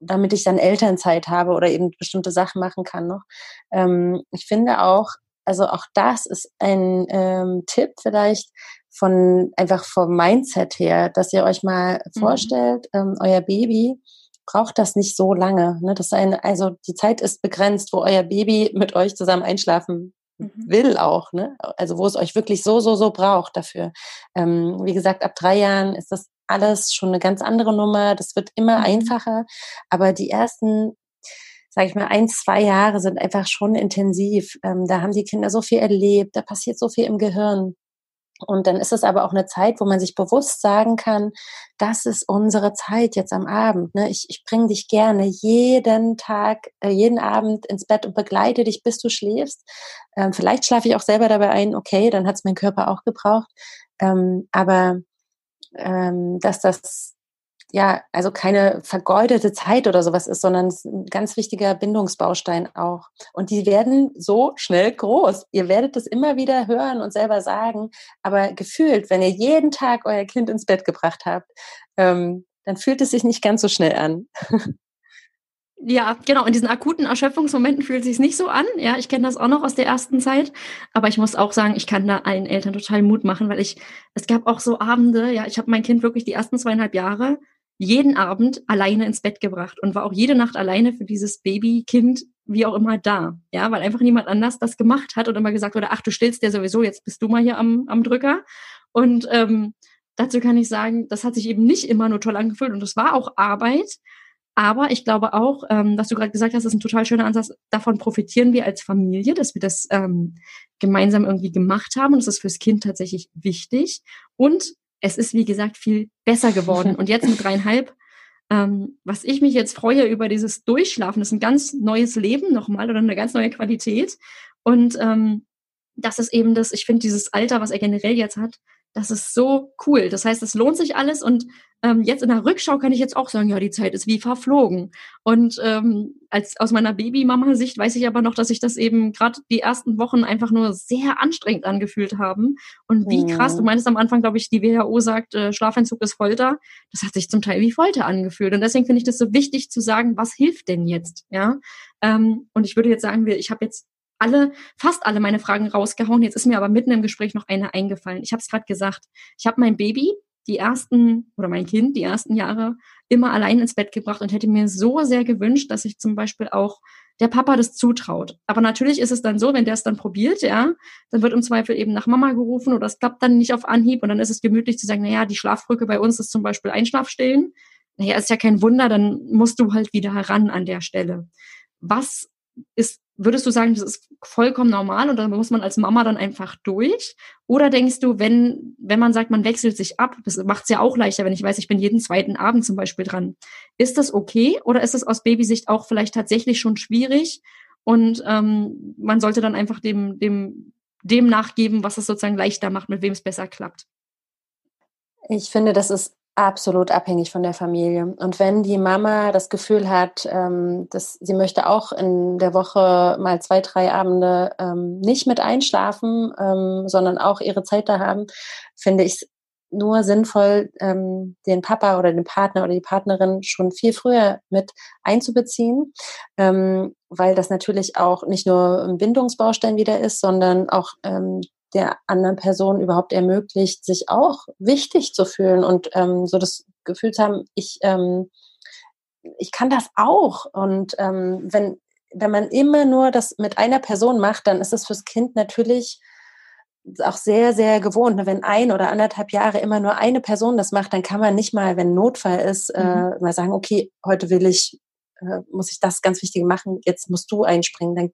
damit ich dann Elternzeit habe oder eben bestimmte Sachen machen kann noch. Ähm, ich finde auch, also auch das ist ein ähm, Tipp vielleicht von einfach vom Mindset her, dass ihr euch mal mhm. vorstellt, ähm, euer Baby braucht das nicht so lange. Ne? Das ein, also die Zeit ist begrenzt, wo euer Baby mit euch zusammen einschlafen mhm. will auch, ne? Also wo es euch wirklich so, so, so braucht dafür. Ähm, wie gesagt, ab drei Jahren ist das alles schon eine ganz andere Nummer. Das wird immer mhm. einfacher. Aber die ersten sage ich mal, ein, zwei Jahre sind einfach schon intensiv. Ähm, da haben die Kinder so viel erlebt, da passiert so viel im Gehirn. Und dann ist es aber auch eine Zeit, wo man sich bewusst sagen kann, das ist unsere Zeit jetzt am Abend. Ne? Ich, ich bringe dich gerne jeden Tag, äh, jeden Abend ins Bett und begleite dich, bis du schläfst. Ähm, vielleicht schlafe ich auch selber dabei ein, okay, dann hat es mein Körper auch gebraucht. Ähm, aber ähm, dass das ja, also keine vergeudete Zeit oder sowas ist, sondern ist ein ganz wichtiger Bindungsbaustein auch. Und die werden so schnell groß. Ihr werdet es immer wieder hören und selber sagen, aber gefühlt, wenn ihr jeden Tag euer Kind ins Bett gebracht habt, ähm, dann fühlt es sich nicht ganz so schnell an. Ja, genau. In diesen akuten Erschöpfungsmomenten fühlt es sich nicht so an. Ja, ich kenne das auch noch aus der ersten Zeit. Aber ich muss auch sagen, ich kann da allen Eltern total Mut machen, weil ich, es gab auch so Abende, ja, ich habe mein Kind wirklich die ersten zweieinhalb Jahre jeden Abend alleine ins Bett gebracht und war auch jede Nacht alleine für dieses Babykind, wie auch immer, da. Ja, weil einfach niemand anders das gemacht hat und immer gesagt wurde, ach, du stillst der sowieso, jetzt bist du mal hier am, am Drücker. Und ähm, dazu kann ich sagen, das hat sich eben nicht immer nur toll angefühlt und es war auch Arbeit. Aber ich glaube auch, ähm, was du gerade gesagt hast, ist ein total schöner Ansatz. Davon profitieren wir als Familie, dass wir das ähm, gemeinsam irgendwie gemacht haben. Und das ist fürs Kind tatsächlich wichtig. Und es ist, wie gesagt, viel besser geworden. Und jetzt mit dreieinhalb, ähm, was ich mich jetzt freue über dieses Durchschlafen, das ist ein ganz neues Leben nochmal oder eine ganz neue Qualität. Und ähm, das ist eben das, ich finde dieses Alter, was er generell jetzt hat, das ist so cool. Das heißt, es lohnt sich alles und ähm, jetzt in der Rückschau kann ich jetzt auch sagen, ja, die Zeit ist wie verflogen. Und ähm, als aus meiner Babymama-Sicht weiß ich aber noch, dass sich das eben gerade die ersten Wochen einfach nur sehr anstrengend angefühlt haben. Und wie krass, du mhm. meinst am Anfang, glaube ich, die WHO sagt, äh, Schlafentzug ist Folter. Das hat sich zum Teil wie Folter angefühlt. Und deswegen finde ich das so wichtig zu sagen, was hilft denn jetzt? Ja. Ähm, und ich würde jetzt sagen, ich habe jetzt alle, fast alle meine Fragen rausgehauen. Jetzt ist mir aber mitten im Gespräch noch eine eingefallen. Ich habe es gerade gesagt. Ich habe mein Baby die ersten oder mein Kind die ersten Jahre immer allein ins Bett gebracht und hätte mir so sehr gewünscht, dass ich zum Beispiel auch der Papa das zutraut. Aber natürlich ist es dann so, wenn der es dann probiert, ja, dann wird im Zweifel eben nach Mama gerufen oder es klappt dann nicht auf Anhieb und dann ist es gemütlich zu sagen, naja, die Schlafbrücke bei uns ist zum Beispiel Einschlafstillen. Naja, ist ja kein Wunder, dann musst du halt wieder heran an der Stelle. Was ist würdest du sagen, das ist vollkommen normal und da muss man als Mama dann einfach durch? Oder denkst du, wenn, wenn man sagt, man wechselt sich ab, das macht es ja auch leichter, wenn ich weiß, ich bin jeden zweiten Abend zum Beispiel dran. Ist das okay oder ist es aus Babysicht auch vielleicht tatsächlich schon schwierig und ähm, man sollte dann einfach dem, dem, dem nachgeben, was es sozusagen leichter macht, mit wem es besser klappt? Ich finde, das ist absolut abhängig von der Familie. Und wenn die Mama das Gefühl hat, ähm, dass sie möchte auch in der Woche mal zwei, drei Abende ähm, nicht mit einschlafen, ähm, sondern auch ihre Zeit da haben, finde ich es nur sinnvoll, den Papa oder den Partner oder die Partnerin schon viel früher mit einzubeziehen, weil das natürlich auch nicht nur ein Bindungsbaustein wieder ist, sondern auch der anderen Person überhaupt ermöglicht, sich auch wichtig zu fühlen und ähm, so das Gefühl zu haben, ich, ähm, ich kann das auch. Und ähm, wenn, wenn man immer nur das mit einer Person macht, dann ist es fürs Kind natürlich auch sehr, sehr gewohnt. Wenn ein oder anderthalb Jahre immer nur eine Person das macht, dann kann man nicht mal, wenn Notfall ist, äh, mhm. äh, mal sagen, okay, heute will ich, äh, muss ich das ganz Wichtige machen, jetzt musst du einspringen. Dann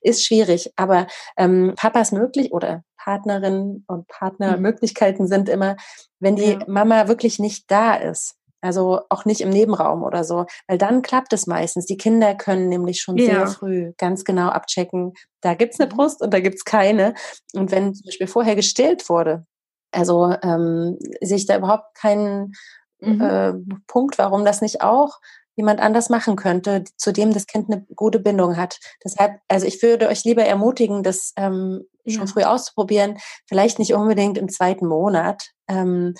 ist schwierig. Aber ähm, Papas möglich oder Partnerinnen und Partnermöglichkeiten mhm. sind immer, wenn die ja. Mama wirklich nicht da ist. Also auch nicht im Nebenraum oder so, weil dann klappt es meistens. Die Kinder können nämlich schon ja. sehr früh ganz genau abchecken, da gibt's eine mhm. Brust und da gibt's keine. Und wenn zum Beispiel vorher gestillt wurde, also ähm, sehe ich da überhaupt keinen mhm. äh, Punkt, warum das nicht auch jemand anders machen könnte, zu dem das Kind eine gute Bindung hat. Deshalb, also ich würde euch lieber ermutigen, das ähm, ja. schon früh auszuprobieren, vielleicht nicht unbedingt im zweiten Monat, ähm,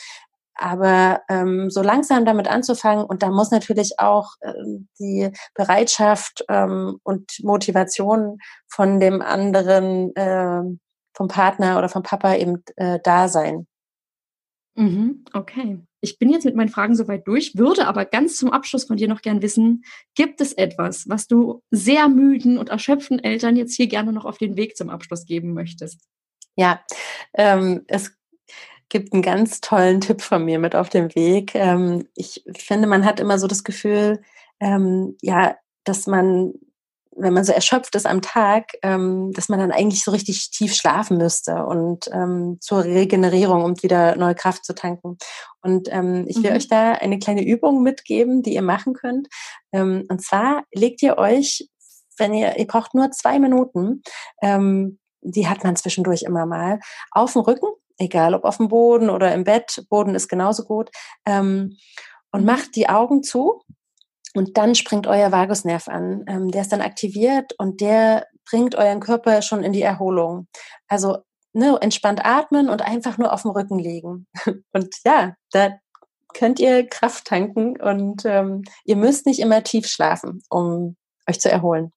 aber ähm, so langsam damit anzufangen und da muss natürlich auch ähm, die Bereitschaft ähm, und Motivation von dem anderen, äh, vom Partner oder vom Papa eben äh, da sein. Mhm, okay. Ich bin jetzt mit meinen Fragen soweit durch, würde aber ganz zum Abschluss von dir noch gern wissen, gibt es etwas, was du sehr müden und erschöpften Eltern jetzt hier gerne noch auf den Weg zum Abschluss geben möchtest? Ja, ähm, es gibt einen ganz tollen Tipp von mir mit auf dem Weg. Ähm, ich finde, man hat immer so das Gefühl, ähm, ja, dass man wenn man so erschöpft ist am Tag, ähm, dass man dann eigentlich so richtig tief schlafen müsste und ähm, zur Regenerierung, um wieder neue Kraft zu tanken. Und ähm, ich will mhm. euch da eine kleine Übung mitgeben, die ihr machen könnt. Ähm, und zwar legt ihr euch, wenn ihr, ihr braucht nur zwei Minuten, ähm, die hat man zwischendurch immer mal, auf dem Rücken, egal ob auf dem Boden oder im Bett, Boden ist genauso gut, ähm, und mhm. macht die Augen zu und dann springt euer Vagusnerv an. Ähm, der ist dann aktiviert und der bringt euren Körper schon in die Erholung. Also ne, entspannt atmen und einfach nur auf dem Rücken liegen. Und ja, da könnt ihr Kraft tanken und ähm, ihr müsst nicht immer tief schlafen, um euch zu erholen.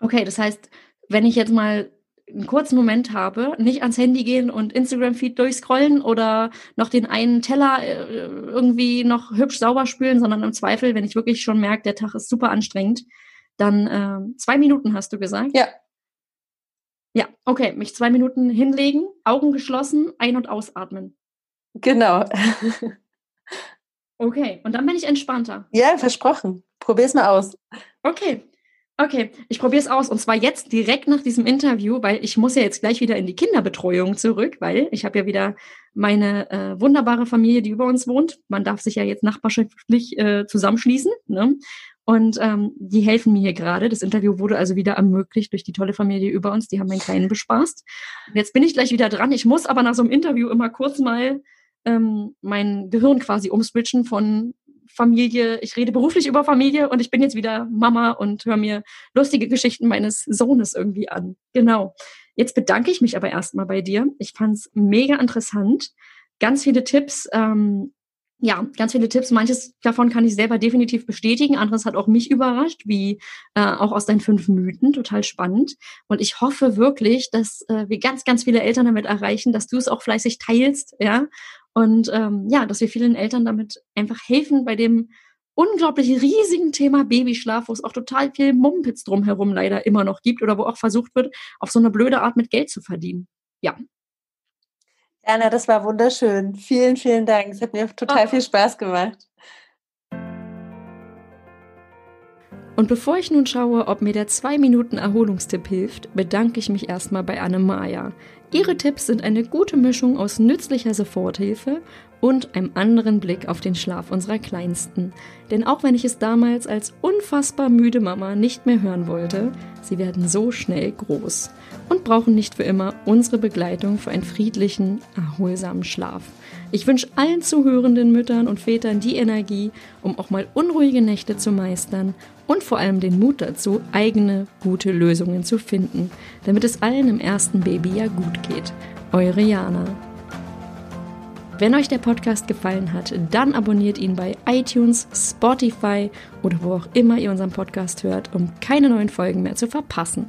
Okay, das heißt, wenn ich jetzt mal einen kurzen Moment habe, nicht ans Handy gehen und Instagram-Feed durchscrollen oder noch den einen Teller äh, irgendwie noch hübsch sauber spülen, sondern im Zweifel, wenn ich wirklich schon merke, der Tag ist super anstrengend, dann äh, zwei Minuten hast du gesagt? Ja. Ja, okay, mich zwei Minuten hinlegen, Augen geschlossen, ein- und ausatmen. Genau. okay, und dann bin ich entspannter. Ja, versprochen. Probier's mal aus. Okay, Okay, ich probiere es aus und zwar jetzt direkt nach diesem Interview, weil ich muss ja jetzt gleich wieder in die Kinderbetreuung zurück, weil ich habe ja wieder meine äh, wunderbare Familie, die über uns wohnt. Man darf sich ja jetzt nachbarschaftlich äh, zusammenschließen. Ne? Und ähm, die helfen mir hier gerade. Das Interview wurde also wieder ermöglicht durch die tolle Familie über uns. Die haben meinen Kleinen bespaßt. Jetzt bin ich gleich wieder dran. Ich muss aber nach so einem Interview immer kurz mal ähm, mein Gehirn quasi umswitchen von Familie, ich rede beruflich über Familie und ich bin jetzt wieder Mama und höre mir lustige Geschichten meines Sohnes irgendwie an. Genau. Jetzt bedanke ich mich aber erstmal bei dir. Ich fand es mega interessant. Ganz viele Tipps. Ähm, ja, ganz viele Tipps. Manches davon kann ich selber definitiv bestätigen. Anderes hat auch mich überrascht, wie äh, auch aus deinen fünf Mythen. Total spannend. Und ich hoffe wirklich, dass äh, wir ganz, ganz viele Eltern damit erreichen, dass du es auch fleißig teilst, ja, und ähm, ja, dass wir vielen Eltern damit einfach helfen bei dem unglaublich riesigen Thema Babyschlaf, wo es auch total viel Mumpitz drumherum leider immer noch gibt oder wo auch versucht wird, auf so eine blöde Art mit Geld zu verdienen. Ja. Anna, das war wunderschön. Vielen, vielen Dank. Es hat mir total viel Spaß gemacht. Und bevor ich nun schaue, ob mir der 2 Minuten Erholungstipp hilft, bedanke ich mich erstmal bei Anne Maja. Ihre Tipps sind eine gute Mischung aus nützlicher Soforthilfe und einem anderen Blick auf den Schlaf unserer Kleinsten. Denn auch wenn ich es damals als unfassbar müde Mama nicht mehr hören wollte, sie werden so schnell groß und brauchen nicht für immer unsere Begleitung für einen friedlichen, erholsamen Schlaf. Ich wünsche allen zuhörenden Müttern und Vätern die Energie, um auch mal unruhige Nächte zu meistern und vor allem den Mut dazu, eigene gute Lösungen zu finden, damit es allen im ersten Baby ja gut geht. Eure Jana. Wenn euch der Podcast gefallen hat, dann abonniert ihn bei iTunes, Spotify oder wo auch immer ihr unseren Podcast hört, um keine neuen Folgen mehr zu verpassen.